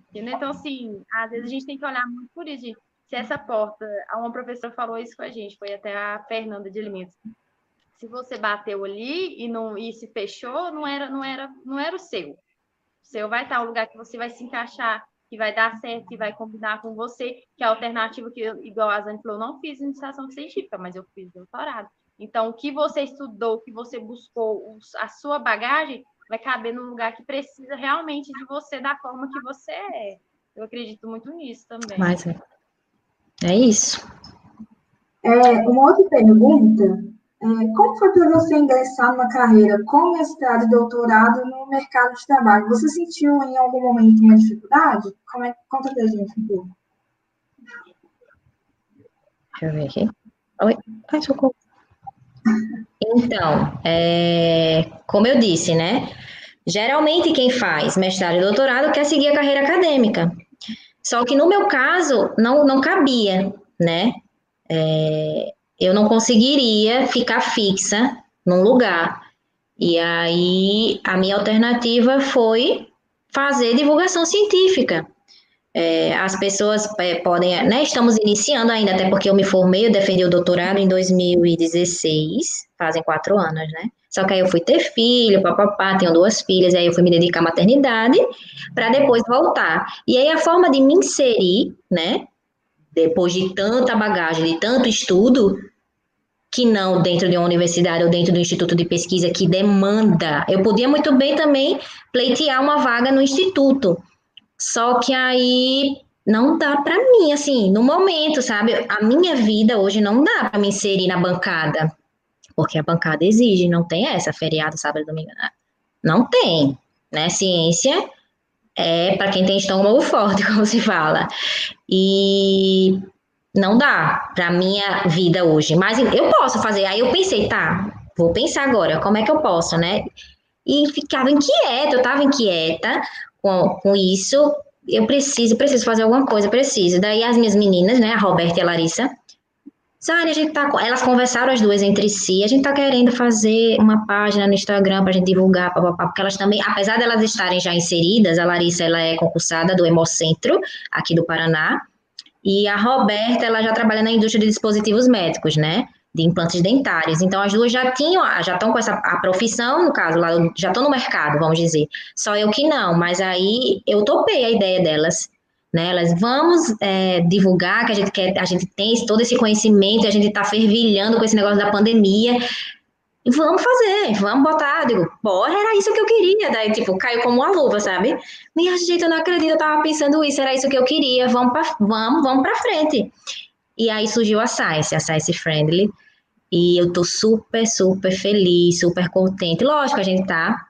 Entendeu? Então, assim, às vezes a gente tem que olhar muito por isso. Se essa porta, uma professora falou isso com a gente, foi até a Fernanda de Alimentos. Se você bateu ali e não e se fechou, não era não era não era o seu. O seu vai estar um lugar que você vai se encaixar, que vai dar certo, que vai combinar com você, que é a alternativa que eu, igual a Zane falou, eu não fiz iniciação científica, mas eu fiz doutorado. Então, o que você estudou, o que você buscou, a sua bagagem vai caber no lugar que precisa realmente de você da forma que você é. Eu acredito muito nisso também. Mas é, é isso. É, uma outra pergunta, como foi para você ingressar numa carreira com mestrado e doutorado no mercado de trabalho? Você sentiu em algum momento uma dificuldade? Como é, conta pra gente um pouco. Deixa eu ver aqui. Oi, ai, socorro. Então, é, como eu disse, né? Geralmente quem faz mestrado e doutorado quer seguir a carreira acadêmica. Só que no meu caso não, não cabia, né? É, eu não conseguiria ficar fixa num lugar. E aí a minha alternativa foi fazer divulgação científica. É, as pessoas é, podem, né, estamos iniciando ainda, até porque eu me formei, eu defendi o doutorado em 2016, fazem quatro anos, né? Só que aí eu fui ter filho, papapá, tenho duas filhas, aí eu fui me dedicar à maternidade, para depois voltar. E aí a forma de me inserir, né, depois de tanta bagagem, de tanto estudo, que não dentro de uma universidade ou dentro do instituto de pesquisa que demanda. Eu podia muito bem também pleitear uma vaga no instituto, só que aí não dá para mim, assim, no momento, sabe? A minha vida hoje não dá para me inserir na bancada, porque a bancada exige, não tem essa feriado, sábado domingo. Não tem, né? Ciência é para quem tem estômago forte, como se fala. E não dá para minha vida hoje, mas eu posso fazer. Aí eu pensei, tá, vou pensar agora, como é que eu posso, né? E ficava inquieta, eu estava inquieta, com, com isso, eu preciso, preciso fazer alguma coisa, preciso. Daí as minhas meninas, né, a Roberta e a Larissa, Sara, a gente tá, elas conversaram as duas entre si, a gente tá querendo fazer uma página no Instagram pra gente divulgar, papapá, porque elas também, apesar delas de estarem já inseridas, a Larissa, ela é concursada do Hemocentro, aqui do Paraná, e a Roberta, ela já trabalha na indústria de dispositivos médicos, né? de implantes dentários. Então, as duas já tinham, já estão com essa a profissão, no caso, lá, já estão no mercado, vamos dizer. Só eu que não, mas aí eu topei a ideia delas. Né, elas vamos é, divulgar que a gente quer, a gente tem todo esse conhecimento, a gente está fervilhando com esse negócio da pandemia. Vamos fazer, vamos botar. Digo, porra, era isso que eu queria. Daí, tipo, caiu como uma luva, sabe? Minha gente, eu não acredito, eu tava pensando isso, era isso que eu queria, vamos para vamos, vamos pra frente. E aí surgiu a Science, a Science Friendly, e eu tô super, super feliz, super contente. Lógico, a gente tá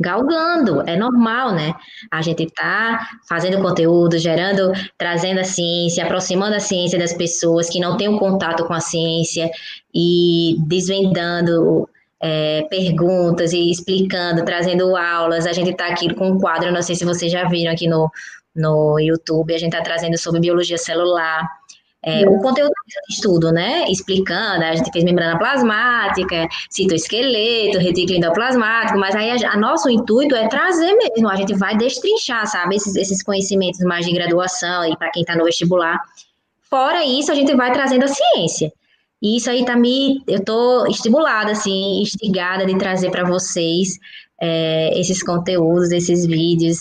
galgando, é normal, né? A gente tá fazendo conteúdo, gerando, trazendo a ciência, aproximando a ciência das pessoas que não têm um contato com a ciência e desvendando é, perguntas e explicando, trazendo aulas. A gente tá aqui com um quadro, não sei se vocês já viram aqui no, no YouTube, a gente tá trazendo sobre biologia celular. É, o conteúdo de estudo, né? Explicando, a gente fez membrana plasmática, citoesqueleto, retículo endoplasmático, mas aí a, a, nosso intuito é trazer mesmo, a gente vai destrinchar, sabe, esses, esses conhecimentos mais de graduação e para quem está no vestibular. Fora isso, a gente vai trazendo a ciência. E isso aí tá me, eu tô estimulada, assim, instigada de trazer para vocês é, esses conteúdos, esses vídeos,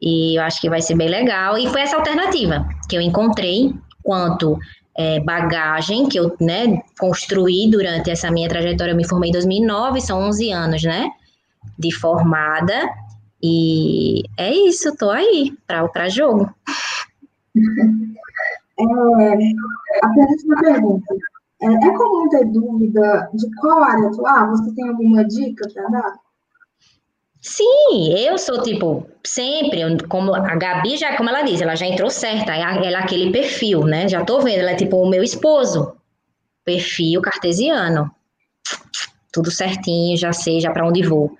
e eu acho que vai ser bem legal. E foi essa alternativa que eu encontrei quanto é, bagagem que eu né, construí durante essa minha trajetória. Eu me formei em 2009, são 11 anos, né? De formada. E é isso, tô aí para jogo. É, apenas uma pergunta. É, é comum ter dúvida de qual área atuar? Você tem alguma dica para dar? Sim, eu sou tipo, sempre, como a Gabi já, como ela diz, ela já entrou certa, ela é aquele perfil, né? Já tô vendo, ela é tipo o meu esposo, perfil cartesiano, tudo certinho, já sei já para onde vou.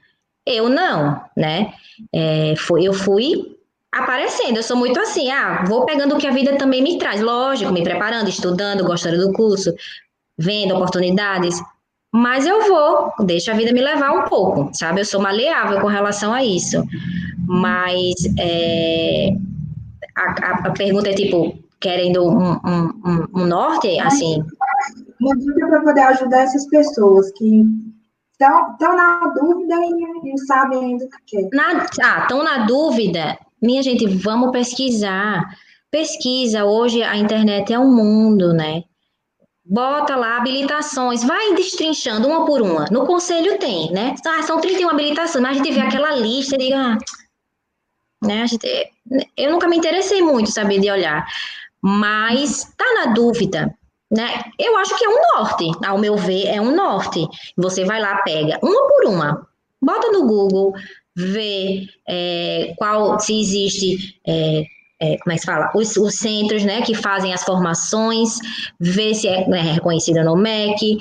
Eu não, né? É, foi, eu fui aparecendo, eu sou muito assim, ah, vou pegando o que a vida também me traz, lógico, me preparando, estudando, gostando do curso, vendo oportunidades, mas eu vou, deixa a vida me levar um pouco, sabe? Eu sou maleável com relação a isso. Mas é, a, a, pergunta é tipo, querendo um, um, um, norte, assim? uma dica para poder ajudar essas pessoas que estão na dúvida e não, sabem ainda o que. Na, ah, estão na dúvida? Minha gente, vamos pesquisar. Pesquisa, hoje a internet é um mundo, né? Bota lá habilitações, vai destrinchando uma por uma. No conselho tem, né? Ah, são 31 habilitações, mas a gente vê aquela lista e diga, ah, né? Gente, eu nunca me interessei muito, saber de olhar. Mas tá na dúvida, né? Eu acho que é um norte, ao meu ver, é um norte. Você vai lá, pega uma por uma, bota no Google, vê é, qual se existe. É, é, como é que se fala? Os, os, centros né, que fazem as formações, vê se é né, reconhecida no MEC,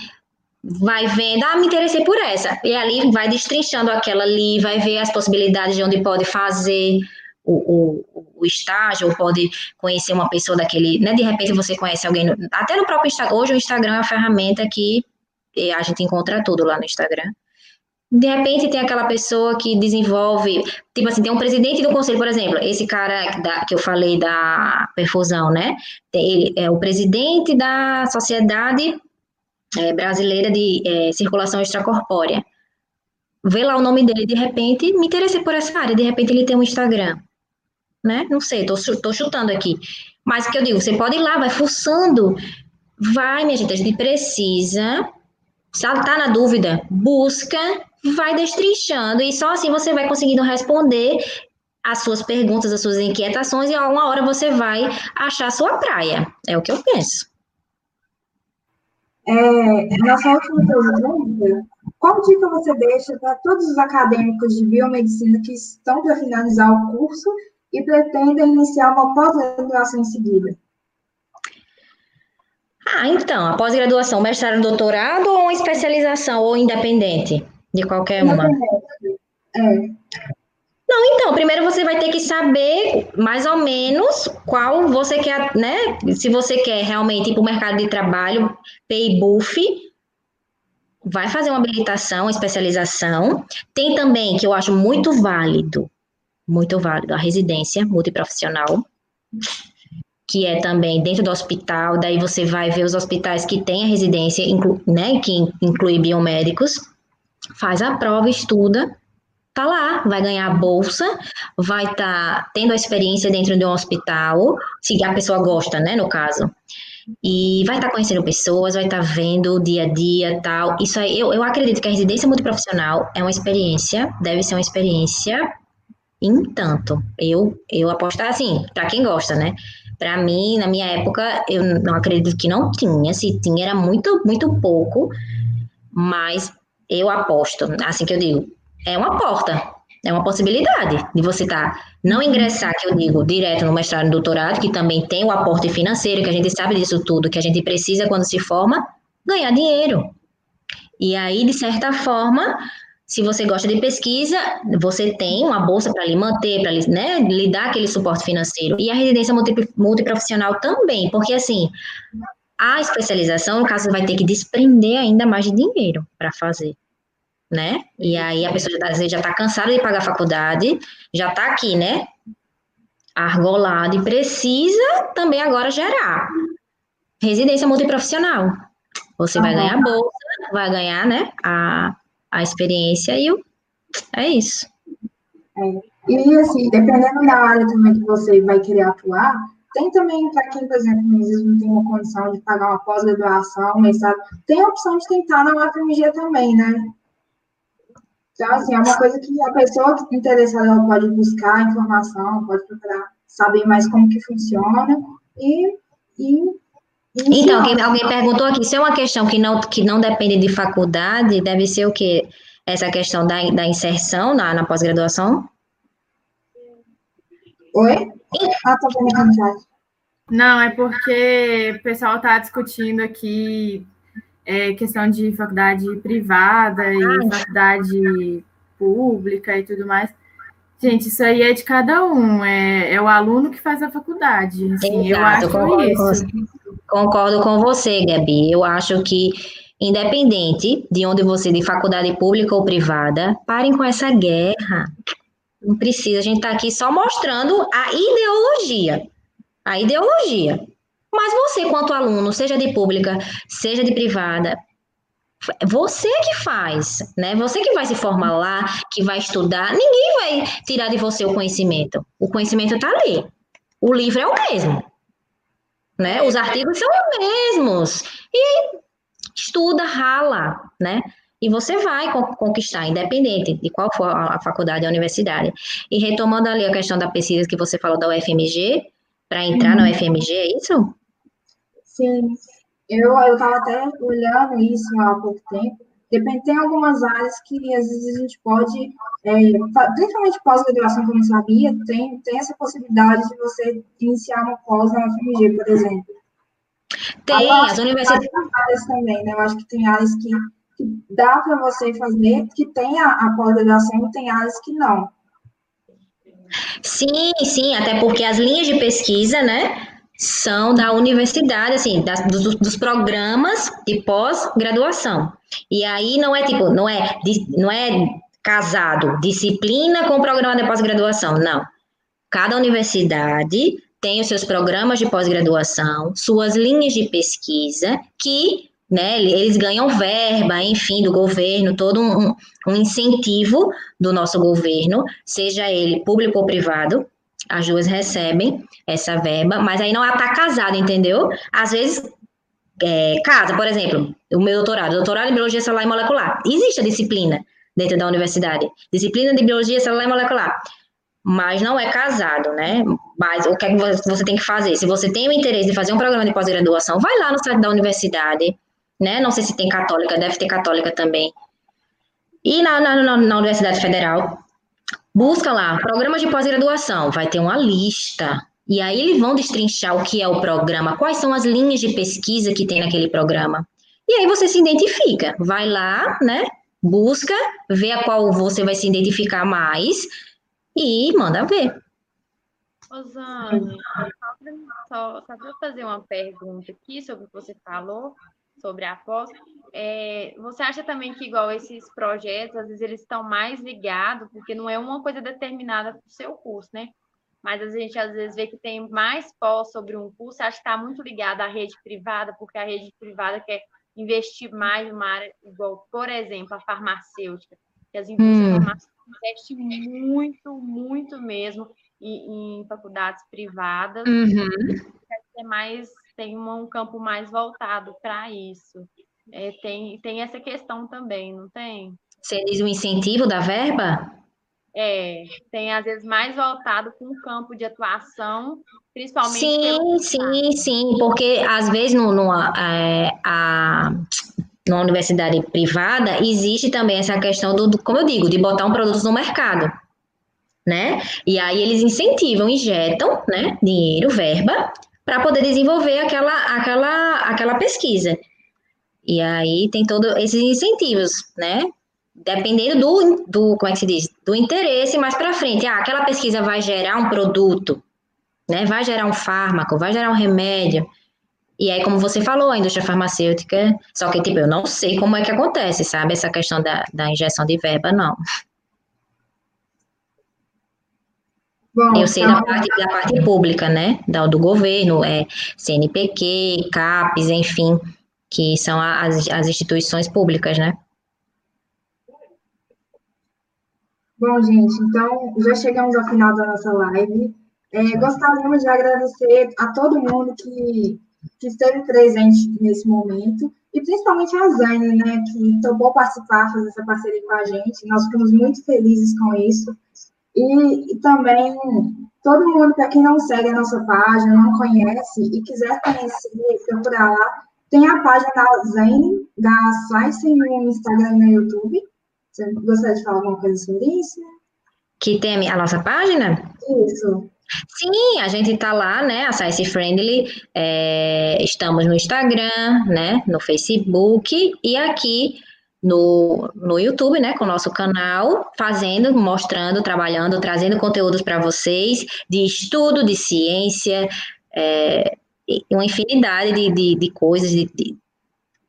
vai vendo, ah, me interessei por essa. E ali vai destrinchando aquela ali, vai ver as possibilidades de onde pode fazer, o, o, o, estágio, ou pode conhecer uma pessoa daquele, né? De repente você conhece alguém, no, até no próprio Instagram. Hoje o Instagram é uma ferramenta que a gente encontra tudo lá no Instagram. De repente tem aquela pessoa que desenvolve, tipo assim, tem um presidente do conselho, por exemplo, esse cara da, que eu falei da perfusão, né? Ele é o presidente da Sociedade é, Brasileira de é, Circulação Extracorpórea. Vê lá o nome dele, de repente, me interessei por essa área, de repente ele tem um Instagram né? Não sei, tô, tô chutando aqui. Mas o que eu digo, você pode ir lá, vai fuçando. Vai, minha gente, a gente precisa. Se ela tá na dúvida, busca, vai destrinchando, e só assim você vai conseguindo responder as suas perguntas, as suas inquietações, e a uma hora você vai achar a sua praia. É o que eu penso. É, nossa última pergunta, qual dica você deixa para todos os acadêmicos de biomedicina que estão para finalizar o curso e pretendem iniciar uma pós-graduação em seguida? Ah, então, a pós-graduação, mestrado, doutorado ou especialização ou independente de qualquer uma? É. Não, então, primeiro você vai ter que saber mais ou menos qual você quer, né? Se você quer realmente ir para o mercado de trabalho, PIBUF, vai fazer uma habilitação, uma especialização. Tem também, que eu acho muito válido, muito válido, a residência multiprofissional, que é também dentro do hospital, daí você vai ver os hospitais que têm a residência, inclu, né, que inclui biomédicos, faz a prova, estuda, tá lá, vai ganhar a bolsa, vai estar tá tendo a experiência dentro de um hospital, se a pessoa gosta, né, no caso, e vai estar tá conhecendo pessoas, vai estar tá vendo o dia a dia, tal. Isso aí, eu, eu acredito que a residência multiprofissional é uma experiência, deve ser uma experiência Entanto, eu eu aposto assim, para quem gosta, né? Para mim, na minha época, eu não acredito que não tinha, se tinha era muito muito pouco, mas eu aposto, assim que eu digo, é uma porta, é uma possibilidade de você estar tá, não ingressar, que eu digo, direto no mestrado e doutorado, que também tem o aporte financeiro, que a gente sabe disso tudo, que a gente precisa quando se forma, ganhar dinheiro. E aí, de certa forma, se você gosta de pesquisa, você tem uma bolsa para lhe manter, para né, lhe dar aquele suporte financeiro. E a residência multiprofissional também, porque assim, a especialização, no caso, você vai ter que desprender ainda mais de dinheiro para fazer, né? E aí a pessoa às vezes já está cansada de pagar a faculdade, já está aqui, né? Argolado e precisa também agora gerar residência multiprofissional. Você vai ganhar bolsa, vai ganhar, né? A a experiência e o, é isso. É. E assim, dependendo da área também que você vai querer atuar, tem também, para quem, por exemplo, às vezes não tem uma condição de pagar uma pós-graduação, mestrado, tem a opção de tentar na UFMG também, né? Então, assim, é uma coisa que a pessoa interessada pode buscar informação, pode procurar saber mais como que funciona e, e então, alguém, alguém perguntou aqui, se é uma questão que não, que não depende de faculdade, deve ser o quê? Essa questão da, da inserção na, na pós-graduação? Oi? Ah, tô vendo Não, é porque o pessoal está discutindo aqui é, questão de faculdade privada e ah. faculdade pública e tudo mais. Gente, isso aí é de cada um, é, é o aluno que faz a faculdade. Assim, eu acho isso. Concordo com você, Gabi. Eu acho que, independente de onde você, de faculdade pública ou privada, parem com essa guerra. Não precisa, a gente está aqui só mostrando a ideologia. A ideologia. Mas você, quanto aluno, seja de pública, seja de privada, você que faz, né? Você que vai se formar lá, que vai estudar, ninguém vai tirar de você o conhecimento. O conhecimento está ali. O livro é o mesmo, né? Os artigos são os mesmos. E estuda, rala, né? E você vai conquistar, independente de qual for a faculdade a universidade. E retomando ali a questão da pesquisa que você falou da UFMG, para entrar uhum. na UFMG, é isso? Sim, eu estava até olhando isso há pouco tempo. Depende, tem algumas áreas que às vezes a gente pode, é, principalmente pós-graduação, que eu sabia, tem, tem essa possibilidade de você iniciar uma pós na UFMG, por exemplo. Tem, as universidades. áreas também, né? Eu acho que tem áreas que, que dá para você fazer, que tem a, a pós-graduação e tem áreas que não. Sim, sim, até porque as linhas de pesquisa, né? são da universidade, assim, das, dos, dos, programas de pós-graduação. E aí não é tipo, não é, não é casado, disciplina com programa de pós-graduação, não. Cada universidade tem os seus programas de pós-graduação, suas linhas de pesquisa, que né, eles ganham verba, enfim, do governo, todo um, um incentivo do nosso governo, seja ele público ou privado, as duas recebem essa verba, mas aí não está casado, entendeu? Às vezes, é, casa, por exemplo, o meu doutorado, doutorado em Biologia Celular e Molecular. Existe a disciplina dentro da universidade, disciplina de Biologia Celular e Molecular, mas não é casado, né? Mas o que, é que você tem que fazer? Se você tem o interesse de fazer um programa de pós-graduação, vai lá no site da universidade, né? Não sei se tem católica, deve ter católica também. E na, na, na Universidade Federal, Busca lá, programa de pós-graduação, vai ter uma lista. E aí eles vão destrinchar o que é o programa, quais são as linhas de pesquisa que tem naquele programa. E aí você se identifica, vai lá, né? Busca, vê a qual você vai se identificar mais e manda ver. Rosane, só, só para fazer uma pergunta aqui sobre o que você falou sobre a pós. É, você acha também que, igual esses projetos, às vezes eles estão mais ligados, porque não é uma coisa determinada para o seu curso, né? Mas a gente às vezes vê que tem mais pós sobre um curso, acho que está muito ligado à rede privada, porque a rede privada quer investir mais numa área, igual, por exemplo, a farmacêutica, que as indústrias hum. farmacêuticas investem muito, muito mesmo em, em faculdades privadas. Uhum. É mais tem um campo mais voltado para isso. É, tem, tem essa questão também, não tem? Você diz o incentivo da verba? É, tem às vezes mais voltado com o campo de atuação, principalmente. Sim, sim, sim, porque às vezes no, no, é, a, na universidade privada existe também essa questão do, do, como eu digo, de botar um produto no mercado. Né? E aí eles incentivam, injetam, né, dinheiro, verba, para poder desenvolver aquela, aquela, aquela pesquisa. E aí tem todos esses incentivos, né? Dependendo do, do, como é que se diz, do interesse mais para frente. Ah, aquela pesquisa vai gerar um produto, né? Vai gerar um fármaco, vai gerar um remédio. E aí, como você falou, a indústria farmacêutica, só que, tipo, eu não sei como é que acontece, sabe? Essa questão da, da injeção de verba, não. Bom, eu sei então... da, parte, da parte pública, né? Da, do governo, é CNPq, CAPES, enfim, que são as, as instituições públicas, né? Bom, gente, então já chegamos ao final da nossa live. É, gostaríamos de agradecer a todo mundo que, que esteve presente nesse momento, e principalmente a Zane, né, que topou participar, fazer essa parceria com a gente. Nós ficamos muito felizes com isso. E, e também, todo mundo, para quem não segue a nossa página, não conhece e quiser conhecer, procurar lá, tem a página da Zen, da Slice no Instagram e no YouTube. Você gostaria de falar alguma coisa sobre isso? Que tem a nossa página? Isso. Sim, a gente está lá, né? A Science Friendly. É, estamos no Instagram, né? No Facebook e aqui no, no YouTube, né, com o nosso canal, fazendo, mostrando, trabalhando, trazendo conteúdos para vocês de estudo, de ciência, é, uma infinidade de, de, de coisas, de, de,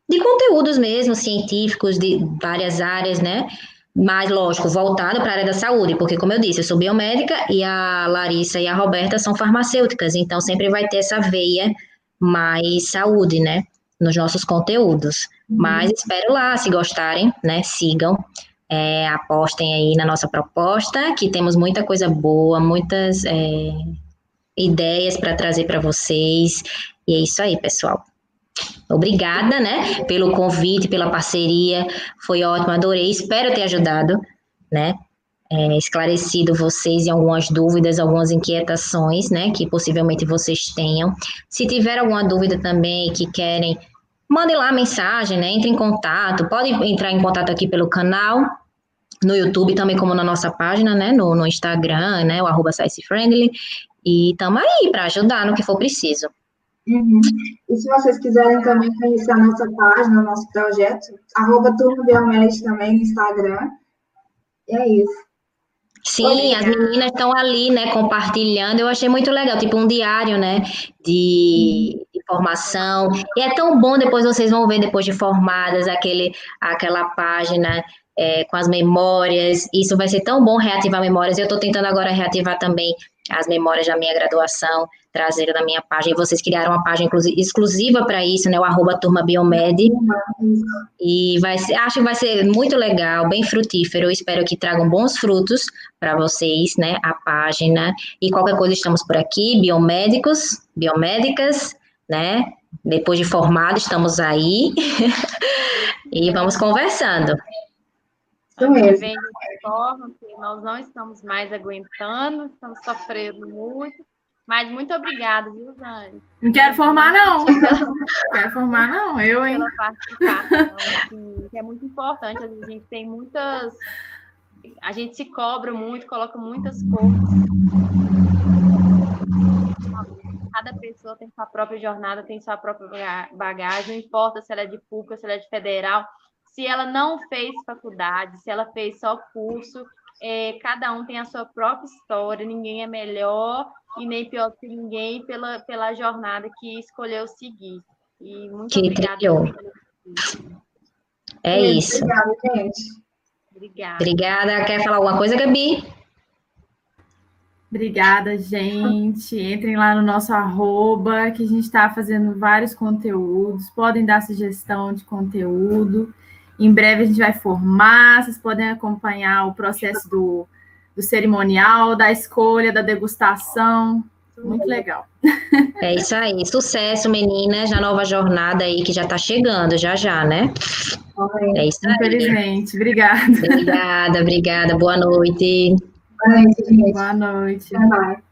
de, conteúdos mesmo, científicos, de várias áreas, né? Mas, lógico, voltado para a área da saúde, porque, como eu disse, eu sou biomédica e a Larissa e a Roberta são farmacêuticas, então sempre vai ter essa veia mais saúde, né? Nos nossos conteúdos. Uhum. Mas espero lá, se gostarem, né? Sigam. É, apostem aí na nossa proposta, que temos muita coisa boa, muitas é, ideias para trazer para vocês. E é isso aí, pessoal. Obrigada, né, pelo convite, pela parceria. Foi ótimo, adorei. Espero ter ajudado, né? É, esclarecido vocês em algumas dúvidas, algumas inquietações, né, que possivelmente vocês tenham. Se tiver alguma dúvida também que querem, mandem lá a mensagem, né, entre em contato, pode entrar em contato aqui pelo canal, no YouTube também como na nossa página, né, no, no Instagram, né, o arroba Friendly, e estamos aí para ajudar no que for preciso. Uhum. E se vocês quiserem também conhecer a nossa página, o nosso projeto, arroba Turma também no Instagram. E é isso. Sim, as meninas estão ali, né, compartilhando. Eu achei muito legal, tipo um diário, né, de, de, formação. E é tão bom depois vocês vão ver depois de formadas aquele, aquela página é, com as memórias. Isso vai ser tão bom reativar memórias. Eu estou tentando agora reativar também as memórias da minha graduação, traseira da minha página. E vocês criaram uma página exclusiva para isso, né? O arroba turma Biomed. E vai ser, acho que vai ser muito legal, bem frutífero. Eu espero que tragam bons frutos para vocês, né? A página. E qualquer coisa, estamos por aqui, biomédicos, biomédicas, né? Depois de formado, estamos aí. e vamos conversando. Isso mesmo. Forma que nós não estamos mais aguentando, estamos sofrendo muito. Mas muito obrigada, viu, Zane? Não quero formar, não. não quero formar, não. Eu, hein? Pela participação, assim, que é muito importante. A gente tem muitas. A gente se cobra muito, coloca muitas coisas. Cada pessoa tem sua própria jornada, tem sua própria bagagem, não importa se ela é de pública, se ela é de federal, se ela não fez faculdade, se ela fez só curso, é, cada um tem a sua própria história, ninguém é melhor e nem pior que ninguém pela, pela jornada que escolheu seguir. E muito que obrigada. É isso. Obrigada, gente. Obrigada. Obrigada. Quer falar alguma coisa, Gabi? Obrigada, gente. Entrem lá no nosso arroba, que a gente está fazendo vários conteúdos. Podem dar sugestão de conteúdo. Em breve a gente vai formar, vocês podem acompanhar o processo do, do cerimonial, da escolha, da degustação. Muito legal. É isso aí. Sucesso, meninas, na nova jornada aí que já está chegando, já já, né? É isso aí. Infelizmente. Obrigada. Obrigada, obrigada. Boa noite. Boa noite, gente. Boa noite. Bye, bye.